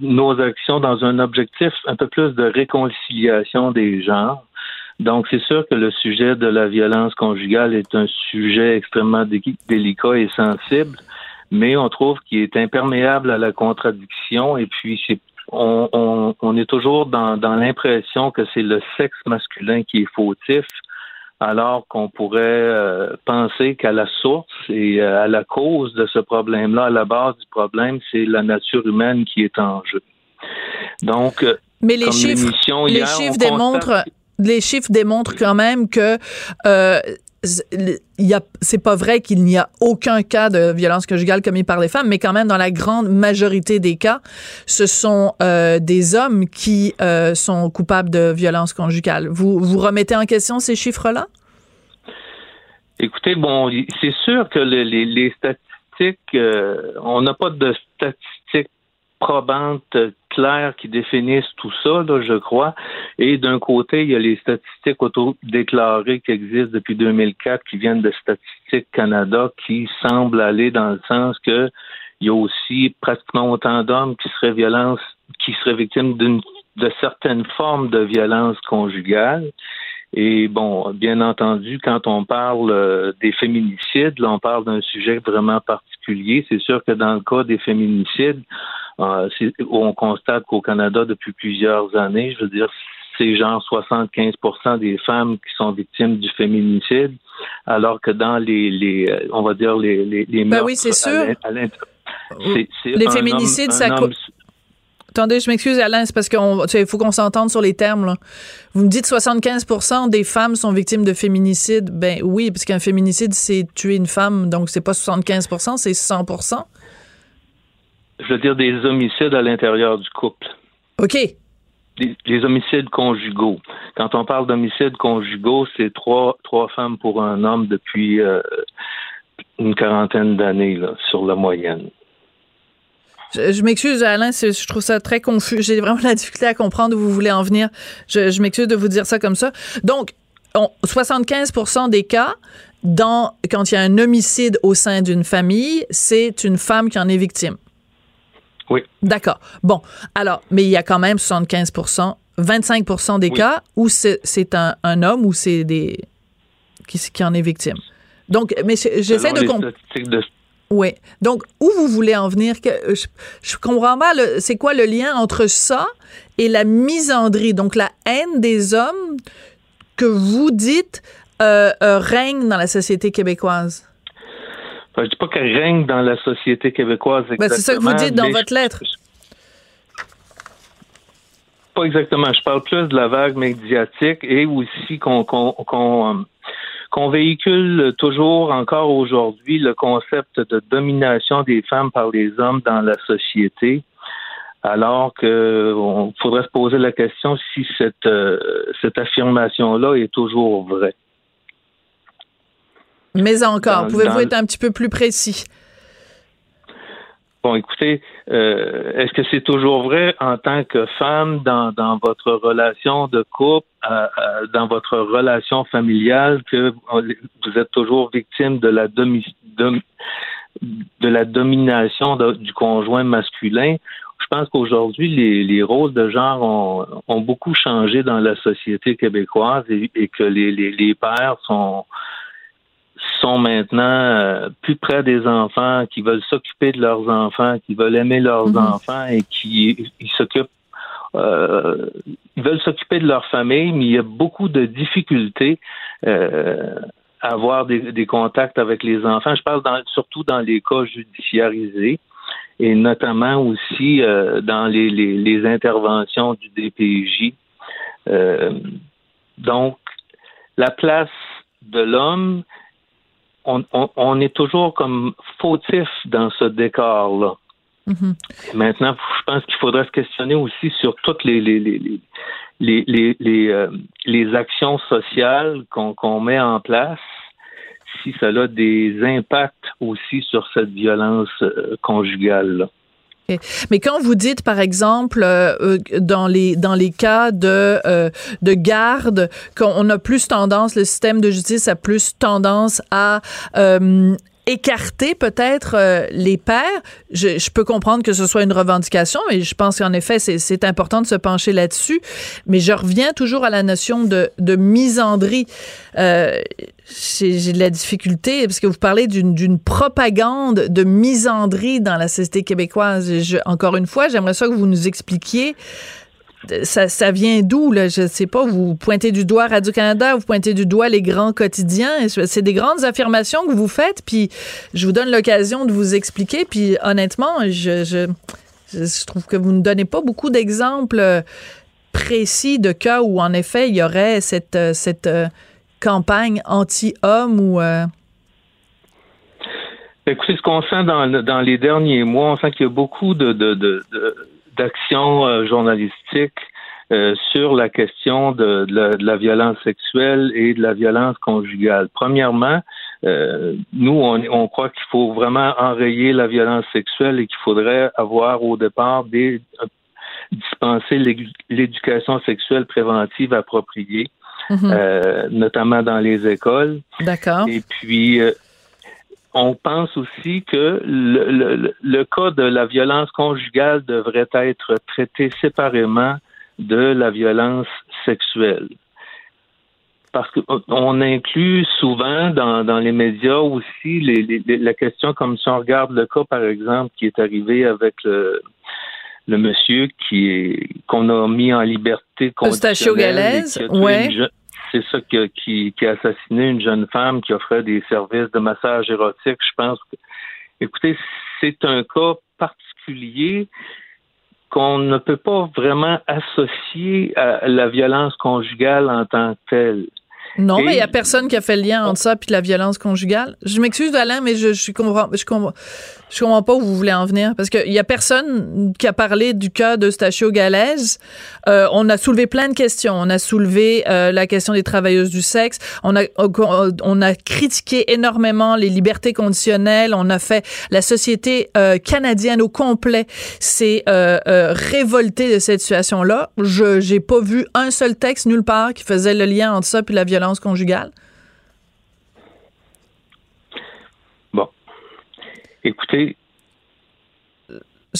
nos actions dans un objectif un peu plus de réconciliation des genres. Donc, c'est sûr que le sujet de la violence conjugale est un sujet extrêmement dé- délicat et sensible, mais on trouve qu'il est imperméable à la contradiction et puis c'est on, on, on est toujours dans, dans l'impression que c'est le sexe masculin qui est fautif, alors qu'on pourrait euh, penser qu'à la source et euh, à la cause de ce problème-là, à la base du problème, c'est la nature humaine qui est en jeu. Donc, euh, Mais les comme chiffres, les chiffres on démontrent, constate- les chiffres démontrent quand même que euh, c'est pas vrai qu'il n'y a aucun cas de violence conjugale commis par les femmes, mais quand même dans la grande majorité des cas, ce sont euh, des hommes qui euh, sont coupables de violence conjugale. Vous vous remettez en question ces chiffres-là? Écoutez, bon, c'est sûr que le- les, les statistiques, euh, on n'a pas de statistiques probantes euh, claires qui définissent tout ça, là, je crois. Et d'un côté, il y a les statistiques auto-déclarées qui existent depuis 2004, qui viennent de Statistique Canada, qui semblent aller dans le sens que il y a aussi pratiquement autant d'hommes qui seraient violences, qui seraient victimes d'une de certaines formes de violence conjugale. Et bon, bien entendu, quand on parle euh, des féminicides, là, on parle d'un sujet vraiment particulier. C'est sûr que dans le cas des féminicides, euh, on constate qu'au Canada, depuis plusieurs années, je veux dire, c'est genre 75% des femmes qui sont victimes du féminicide, alors que dans les, les euh, on va dire, les, les, les Ben oui, c'est sûr. à Les féminicides, homme- ça homme- Attendez, je m'excuse, Alain, c'est parce qu'il faut qu'on s'entende sur les termes. Là. Vous me dites 75% des femmes sont victimes de féminicide. Ben oui, parce qu'un féminicide, c'est tuer une femme, donc c'est pas 75% c'est 100% je veux dire des homicides à l'intérieur du couple. OK. les, les homicides conjugaux. Quand on parle d'homicides conjugaux, c'est trois, trois femmes pour un homme depuis euh, une quarantaine d'années sur la moyenne. Je, je m'excuse, Alain, je trouve ça très confus. J'ai vraiment la difficulté à comprendre où vous voulez en venir. Je, je m'excuse de vous dire ça comme ça. Donc, on- 75% des cas, dans, quand il y a un homicide au sein d'une famille, c'est une femme qui en est victime. Oui. D'accord. Bon, alors, mais il y a quand même 75% 25% des Oui. cas où c'est un, un homme ou c'est des qui, qui en est victime. Donc, mais je- j'essaie de comprendre. statistiques de Oui. Donc, où vous voulez en venir? Que, je, je comprends pas, c'est quoi le lien entre ça et la misandrie, donc la haine des hommes que vous dites euh, euh, règne dans la société québécoise? Enfin, je dis pas qu'elle règne dans la société québécoise. Ben, c'est ça que vous dites dans votre je- lettre. Pas exactement. Je parle plus de la vague médiatique et aussi qu'on euh, qu'on véhicule toujours encore aujourd'hui le concept de domination des femmes par les hommes dans la société, alors que on faudrait se poser la question si cette euh, cette affirmation-là est toujours vraie. Mais encore, pouvez-vous être un petit peu plus précis? Bon, écoutez, euh, est-ce que c'est toujours vrai en tant que femme dans, votre relation de couple, euh, euh, dans votre relation familiale, que vous êtes toujours victime de la domination du conjoint masculin? Je pense qu'aujourd'hui, les, les rôles de genre ont, beaucoup changé dans la société québécoise et, que les pères sont sont maintenant euh, plus près des enfants, qui veulent s'occuper de leurs enfants, qui veulent aimer leurs Mhm. enfants et qui s'occupent euh, ils veulent s'occuper de leur famille, mais il y a beaucoup de difficultés euh, à avoir des, des contacts avec les enfants. Je parle dans- surtout dans les cas judiciarisés et notamment aussi euh, dans les, les, les interventions du DPJ. Donc, la place de l'homme, on, on, est toujours comme fautif dans ce décor-là. Mm-hmm. Maintenant, je pense qu'il faudrait se questionner aussi sur toutes les, les, les, les, les, les, euh, les actions sociales qu'on met en place, si ça a des impacts aussi sur cette violence euh, conjugale. -là. Mais quand vous dites, par exemple, euh, dans les dans les cas de de garde, qu'on a plus tendance, le système de justice a plus tendance à écarter peut-être euh, les pères. Je, je, peux comprendre que ce soit une revendication, mais je pense qu'en effet, c'est important de se pencher là-dessus. Mais je reviens toujours à la notion de, de misandrie. Euh, J'ai de la difficulté, parce que vous parlez d'une propagande de misandrie dans la société québécoise. Je, encore une fois, j'aimerais ça que vous nous expliquiez ça, vient d'où, là? Je sais pas. Vous pointez du doigt Radio-Canada, vous pointez du doigt les grands quotidiens. C'est des grandes affirmations que vous faites, puis je vous donne l'occasion de vous expliquer. Puis honnêtement, je, trouve que vous ne donnez pas beaucoup d'exemples euh, précis de cas où, en effet, il y aurait cette, euh, cette euh, campagne anti-homme ou... Écoutez, ce qu'on sent dans, les derniers mois, on sent qu'il y a beaucoup de d'action euh, journalistique euh, sur la question de, la, violence sexuelle et de la violence conjugale. Premièrement, euh, nous, on, croit qu'il faut vraiment enrayer la violence sexuelle et qu'il faudrait avoir au départ des dispenser l'éducation sexuelle préventive appropriée, mm-hmm. notamment dans les écoles. D'accord. Et puis, on pense aussi que le, le, cas de la violence conjugale devrait être traité séparément de la violence sexuelle. Parce qu'on inclut souvent dans, dans, les médias aussi les, la question comme si on regarde le cas, par exemple, qui est arrivé avec le, le monsieur qui est qu'on a mis en liberté conditionnelle. ouais c'est ça qui, a assassiné une jeune femme qui offrait des services de massage érotique. Je pense que, écoutez, c'est un cas particulier qu'on ne peut pas vraiment associer à la violence conjugale en tant que telle. Non, mais il n'y a personne qui a fait le lien entre ça et la violence conjugale. Je m'excuse, Alain, mais je, je comprends, je comprends, je comprends pas où vous voulez en venir parce qu'il y a personne qui a parlé du cas de Stachio Galaise. Euh, on a soulevé plein de questions. On a soulevé euh, la question des travailleuses du sexe. On a on a critiqué énormément les libertés conditionnelles. On a fait la société euh, canadienne au complet s'est euh, euh, révoltée de cette situation-là. Je j'ai pas vu un seul texte nulle part qui faisait le lien entre ça et la violence conjugale? Écoutez,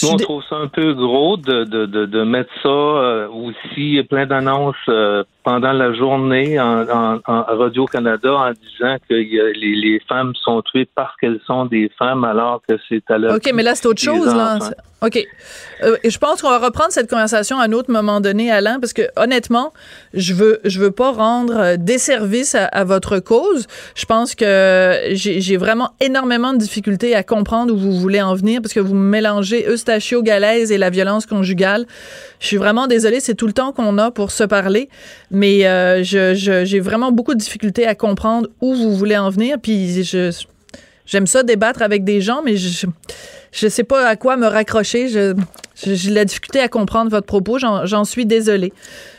nous, on trouve ça un peu gros de, de, de, mettre ça euh, aussi, plein d'annonces euh, pendant la journée en, Radio-Canada en disant que les, les, femmes sont tuées parce qu'elles sont des femmes alors que c'est à leur... OK, mais là, c'est autre chose. Là. OK. Euh, je pense qu'on va reprendre cette conversation à un autre moment donné, Alain, parce que honnêtement, je veux je veux pas rendre euh, des services à, votre cause. Je pense que j'ai vraiment énormément de difficultés à comprendre où vous voulez en venir, parce que vous mélangez Eustachio Galaise et la violence conjugale. Je suis vraiment désolée, c'est tout le temps qu'on a pour se parler, mais euh, je j'ai vraiment beaucoup de difficultés à comprendre où vous voulez en venir, puis je j'aime ça débattre avec des gens, mais je je sais pas à quoi me raccrocher. Je, j'ai la difficulté à comprendre votre propos. J'en suis désolée.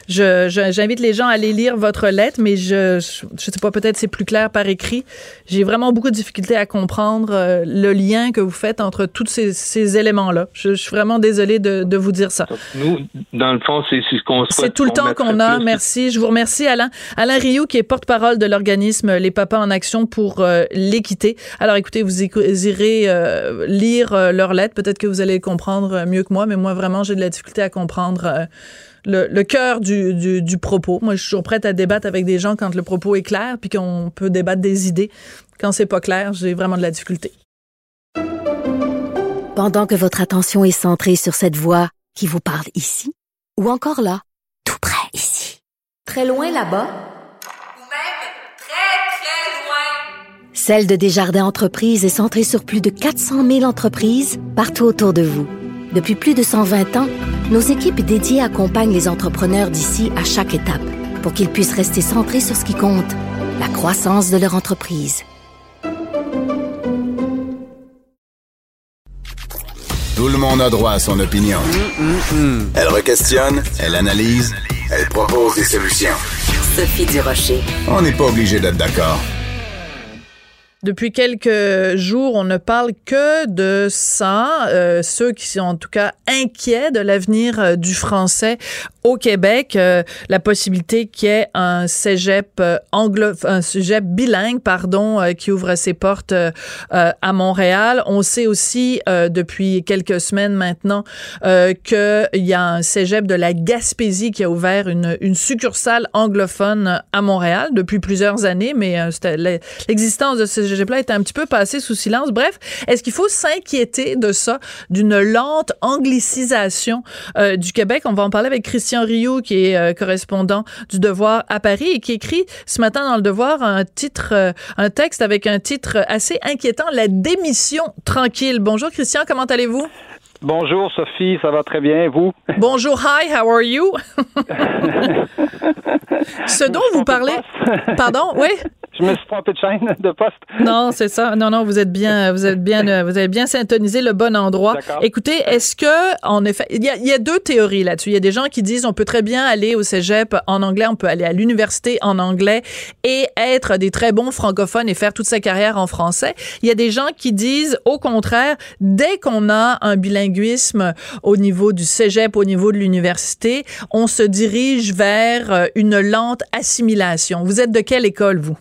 J'invite les gens à aller lire votre lettre, mais je je, sais pas, peut-être c'est plus clair par écrit. J'ai vraiment beaucoup de difficultés à comprendre euh, le lien que vous faites entre tous ces, ces éléments-là. Je, suis vraiment désolée de, de, vous dire ça. nous, dans le fond, c'est ce qu'on C'est tout le temps qu'on a. Merci. Je vous remercie, Alain. Alain Rioux, qui est porte-parole de l'organisme Les Papas en Action pour euh, l'équité. Alors, écoutez, vous irez euh, lire leur lettre. Peut-être que vous allez comprendre mieux que moi, mais moi, vraiment, j'ai de la difficulté à comprendre le, cœur du, du, propos. Moi, je suis toujours prête à débattre avec des gens quand le propos est clair, puis qu'on peut débattre des idées. Quand c'est pas clair, j'ai vraiment de la difficulté. Pendant que votre attention est centrée sur cette voix qui vous parle ici, ou encore là, tout près ici, très loin là-bas, ou même très, très loin, Celle de Desjardins Entreprises est centrée sur plus de 400 000 entreprises partout autour de vous. Depuis plus de 120 ans, nos équipes dédiées accompagnent les entrepreneurs d'ici à chaque étape pour qu'ils puissent rester centrés sur ce qui compte, la croissance de leur entreprise. Tout le monde a droit à son opinion. Elle requestionne, elle analyse, elle propose des solutions. Sophie Durocher. On n'est pas obligé d'être d'accord. Depuis quelques jours, on ne parle que de ça. Euh, ceux qui sont en tout cas inquiets de l'avenir euh, du français au Québec, euh, la possibilité qu'il y ait un cégep euh, anglo, un cégep bilingue, pardon, euh, qui ouvre ses portes à Montréal. On sait aussi depuis quelques semaines maintenant qu'il y a un cégep de la Gaspésie qui a ouvert une, une succursale anglophone à Montréal depuis plusieurs années, mais l'existence de ce cégep-là est un petit peu passée sous silence. Bref, est-ce qu'il faut s'inquiéter de ça, d'une lente anglicisation du Québec? On va en parler avec Christian Rioux, qui est euh, correspondant du Devoir à Paris et qui écrit ce matin dans le Devoir un titre, euh, un texte avec un titre assez inquiétant, La démission tranquille. Bonjour Christian, comment allez-vous? Bonjour Sophie, ça va très bien, vous? Bonjour, hi, how are you? Ce dont vous parlez. Pardon, oui? Je me suis trompé de chaîne de poste. Non, c'est ça. Non, non, vous êtes bien, vous êtes bien, vous avez bien syntonisé le bon endroit. Écoutez, est-ce que, en effet, il y a, il y a deux théories là-dessus. Il y a des gens qui disent on peut très bien aller au cégep en anglais, on peut aller à l'université en anglais et être des très bons francophones et faire toute sa carrière en français. Il y a des gens qui disent au contraire, dès qu'on a un au niveau du cégep, au niveau de l'université, on se dirige vers euh, une lente assimilation. Vous êtes de quelle école, vous?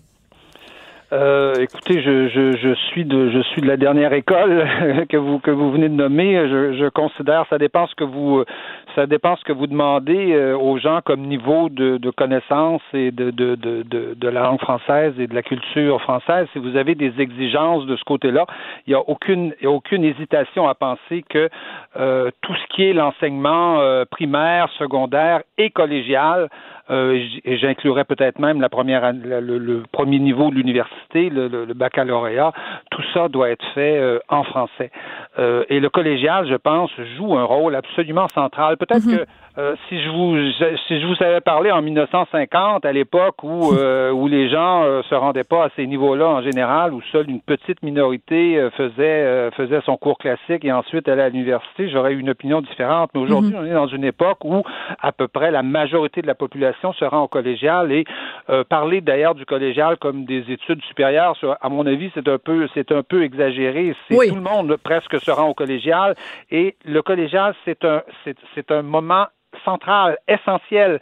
Euh, écoutez, je, je, je, suis de je suis de la dernière école que vous que vous venez de nommer. Je, je considère ça dépend ce que vous ça dépend ce que vous demandez euh, aux gens comme niveau de, de connaissance et de, de, de, de, la langue française et de la culture française. Si vous avez des exigences de ce côté-là, il n'y a aucune y a aucune hésitation à penser que euh, tout ce qui est l'enseignement euh, primaire, secondaire et collégial euh, et j'inclurais peut-être même la première, le, le, premier niveau de l'université, le, le, baccalauréat. Tout ça doit être fait euh, en français. Euh, et le collégial, je pense, joue un rôle absolument central. Peut-être mm-hmm. que euh, si je vous si je vous avais parlé en 1950, à l'époque où euh, où les gens euh, se rendaient pas à ces niveaux-là en général, où seule une petite minorité faisait faisait son cours classique et ensuite allait à l'université, j'aurais eu une opinion différente. Mais aujourd'hui, mhm. on est dans une époque où à peu près la majorité de la population se rend au collégial et parler d'ailleurs du collégial comme des études supérieures, à mon avis, c'est un peu c'est un peu exagéré. C'est tout le monde presque se rend au collégial et le collégial c'est un c'est un moment centrale, essentielle.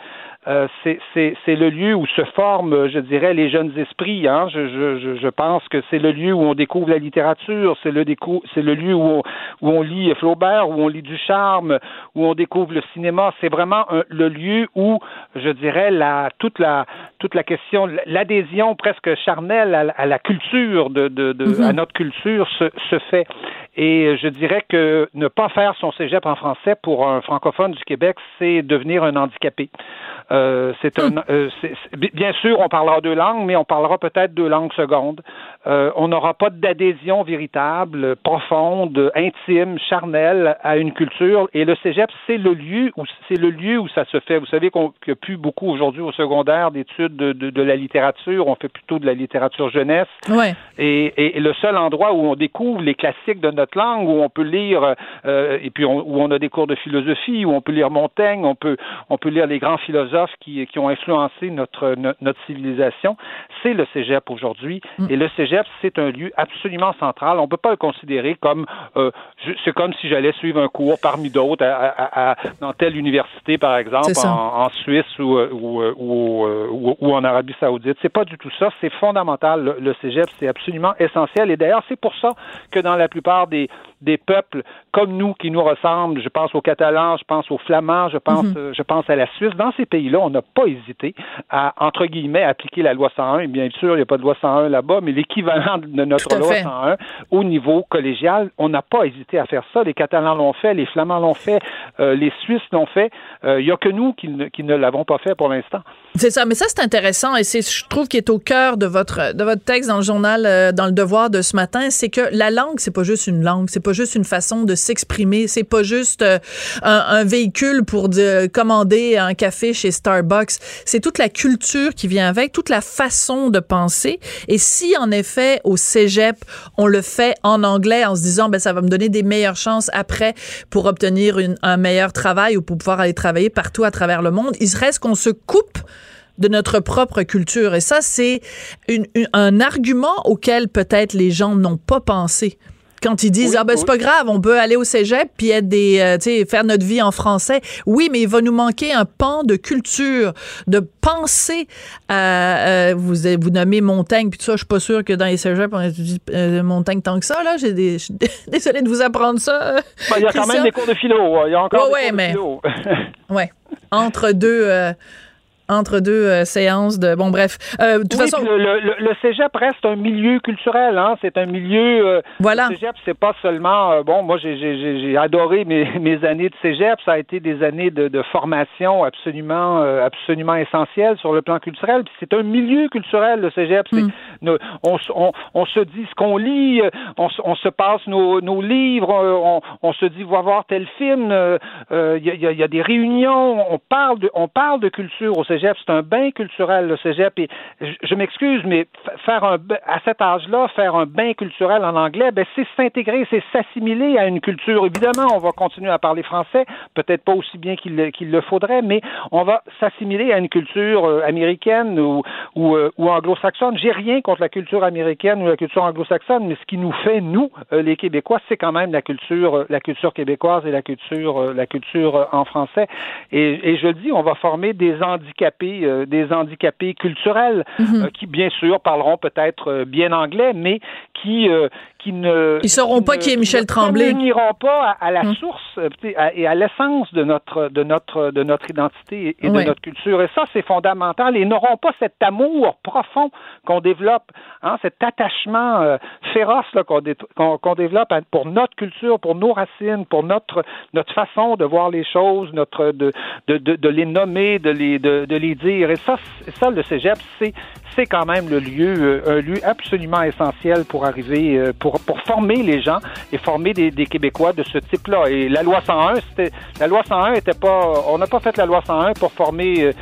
Euh, c'est le lieu où se forment, je dirais, les jeunes esprits. Hein. Je, je, je pense que c'est le lieu où on découvre la littérature, c'est le, le lieu où on, où on lit Flaubert, où on lit du charme, où on découvre le cinéma. C'est vraiment le lieu où, je dirais, la, toute, la, toute la question, l'adhésion presque charnelle à, la culture, de, de, de mm-hmm. à notre culture, se, se fait. Et je dirais que ne pas faire son cégep en français pour un francophone du Québec, c'est devenir un handicapé. Euh, c'est un, euh, bien sûr, on parlera deux langues, mais on parlera peut-être deux langues secondes. Euh, on n'aura pas d'adhésion véritable, profonde, intime, charnelle à une culture. Et le cégep, c'est le lieu où c'est le lieu où ça se fait. Vous savez qu'on n'y a plus beaucoup aujourd'hui au secondaire d'études de, de, de, la littérature. On fait plutôt de la littérature jeunesse. Ouais. Et, et, le seul endroit où on découvre les classiques de notre langue, où on peut lire, euh, et puis on, où on a des cours de philosophie, où on peut lire Montaigne, on peut on peut lire les grands philosophes qui, qui ont influencé notre, notre, civilisation, c'est le cégep aujourd'hui. Mm. Et le cégep, c'est un lieu absolument central. On ne peut pas le considérer comme, euh, c'est comme si j'allais suivre un cours parmi d'autres à, à, dans telle université, par exemple, en, en, Suisse ou, euh, ou, ou, ou, en Arabie Saoudite. C'est pas du tout ça. C'est fondamental. Le, le cégep, c'est absolument essentiel. Et d'ailleurs, c'est pour ça que dans la plupart des, des peuples comme nous qui nous ressemblent. Je pense aux Catalans, je pense aux Flamands, je pense, mhm. je pense à la Suisse. Dans ces pays-là, on n'a pas hésité à, entre guillemets, appliquer la loi 101. Et bien sûr, il n'y a pas de loi 101 là-bas, mais l'équivalent de notre loi 101 au niveau collégial, on n'a pas hésité à faire ça. Les Catalans l'ont fait, les Flamands l'ont fait, les Suisses l'ont fait. Il n'y a que nous qui ne, qui ne l'avons pas fait pour l'instant. C'est ça, mais ça c'est intéressant et c'est je trouve qu'il est au cœur de votre de votre texte dans le journal euh, dans le devoir de ce matin, c'est que la langue c'est pas juste une langue, c'est pas juste une façon de s'exprimer, c'est pas juste euh, un, véhicule pour de, commander un café chez Starbucks, c'est toute la culture qui vient avec, toute la façon de penser et si en effet au cégep on le fait en anglais en se disant ben ça va me donner des meilleures chances après pour obtenir une, un meilleur travail ou pour pouvoir aller travailler partout à travers le monde, il reste qu'on se coupe de notre propre culture. Et ça, c'est un argument auquel peut-être les gens n'ont pas pensé quand ils disent ah ben c'est pas grave, on peut aller au cégep puis être des euh, tu sais faire notre vie en français. Oui, mais il va nous manquer un pan de culture, de pensée. Euh, euh, vous vous nommez Montaigne puis tout ça, je suis pas sûre que dans les cégeps on étudie Montaigne tant que ça là, j'ai des désolée de vous apprendre ça. Ben, il y a quand même des cours de philo, il y a encore des cours de philo. ouais, entre deux entre deux euh, séances de bon bref. Euh, de toute façon le, le, le, cégep reste un milieu culturel hein. C'est un milieu euh, voilà. le cégep c'est pas seulement bon moi j'ai j'ai adoré mes, mes années de cégep. Ça a été des années de, de formation absolument absolument essentielles sur le plan culturel. C'est un milieu culturel le cégep. C'est mm. on, on, on, se dit ce qu'on lit on, on, se passe nos, nos livres on, on, se dit va voir tel film il y, y, y, a des réunions on parle de on parle de culture au cégep c'est un bain culturel, le cégep. Et je, m'excuse, mais à cet âge-là, faire un bain culturel en anglais, ben, c'est s'intégrer, c'est s'assimiler à une culture. Évidemment, on va continuer à parler français, peut-être pas aussi bien qu'il le faudrait, mais on va s'assimiler à une culture euh, américaine euh, ou anglo-saxonne. J'ai rien contre la culture américaine ou la culture anglo-saxonne, mais ce qui nous fait, nous, euh, les Québécois, c'est quand même la culture, québécoise et la culture, en français. Et, je dis, on va former des handicapés euh, des handicapés culturels, mhm. euh, qui bien sûr parleront peut-être euh, bien anglais, mais qui qui ne ils sauront pas qui est Michel Tremblay, ils n'iront pas à, la mhm. source et à l'essence de notre de notre de notre identité et de notre culture. Et ça, c'est fondamental. Ils n'auront pas cet amour profond qu'on développe, hein, cet attachement féroce qu'on développe pour notre culture, pour nos racines, pour notre notre façon de voir les choses, notre de de, de, les nommer, de les de les dire. Et ça, ça le cégep, c'est c'est quand même le lieu, euh, un lieu absolument essentiel pour arriver, euh, pour, pour former les gens et former des, des Québécois de ce type-là. Et la loi 101, c'était, la loi 101 était pas, on n'a pas fait la loi 101 pour former euh,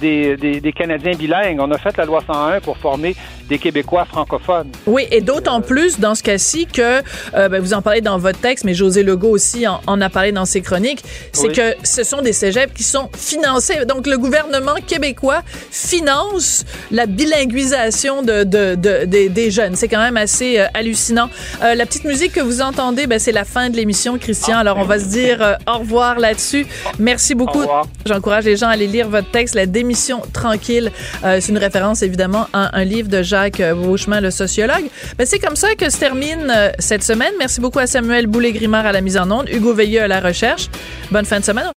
des, des, des, Canadiens bilingues. On a fait la loi 101 pour former des Québécois francophones. Oui, et d'autant plus dans ce cas-ci que, euh, ben, vous en parlez dans votre texte, mais José Legault aussi en, en a parlé dans ses chroniques, c'est que ce sont des cégeps qui sont financés. Donc, le gouvernement québécois finance la bilinguisation de, de, de, des jeunes. C'est quand même assez euh, hallucinant. Euh, la petite musique que vous entendez, ben, c'est la fin de l'émission, Christian. Alors, on va se dire euh, au revoir là-dessus. Merci beaucoup. J'encourage les gens à aller lire votre texte, La démission tranquille. Euh, c'est une référence, évidemment, à un livre de Jacques Beauchemin, le sociologue. Ben, c'est comme ça que se termine cette semaine. Merci beaucoup à Samuel Boulay-Grimard à la mise en onde, Hugo Veilleux à la recherche. Bonne fin de semaine.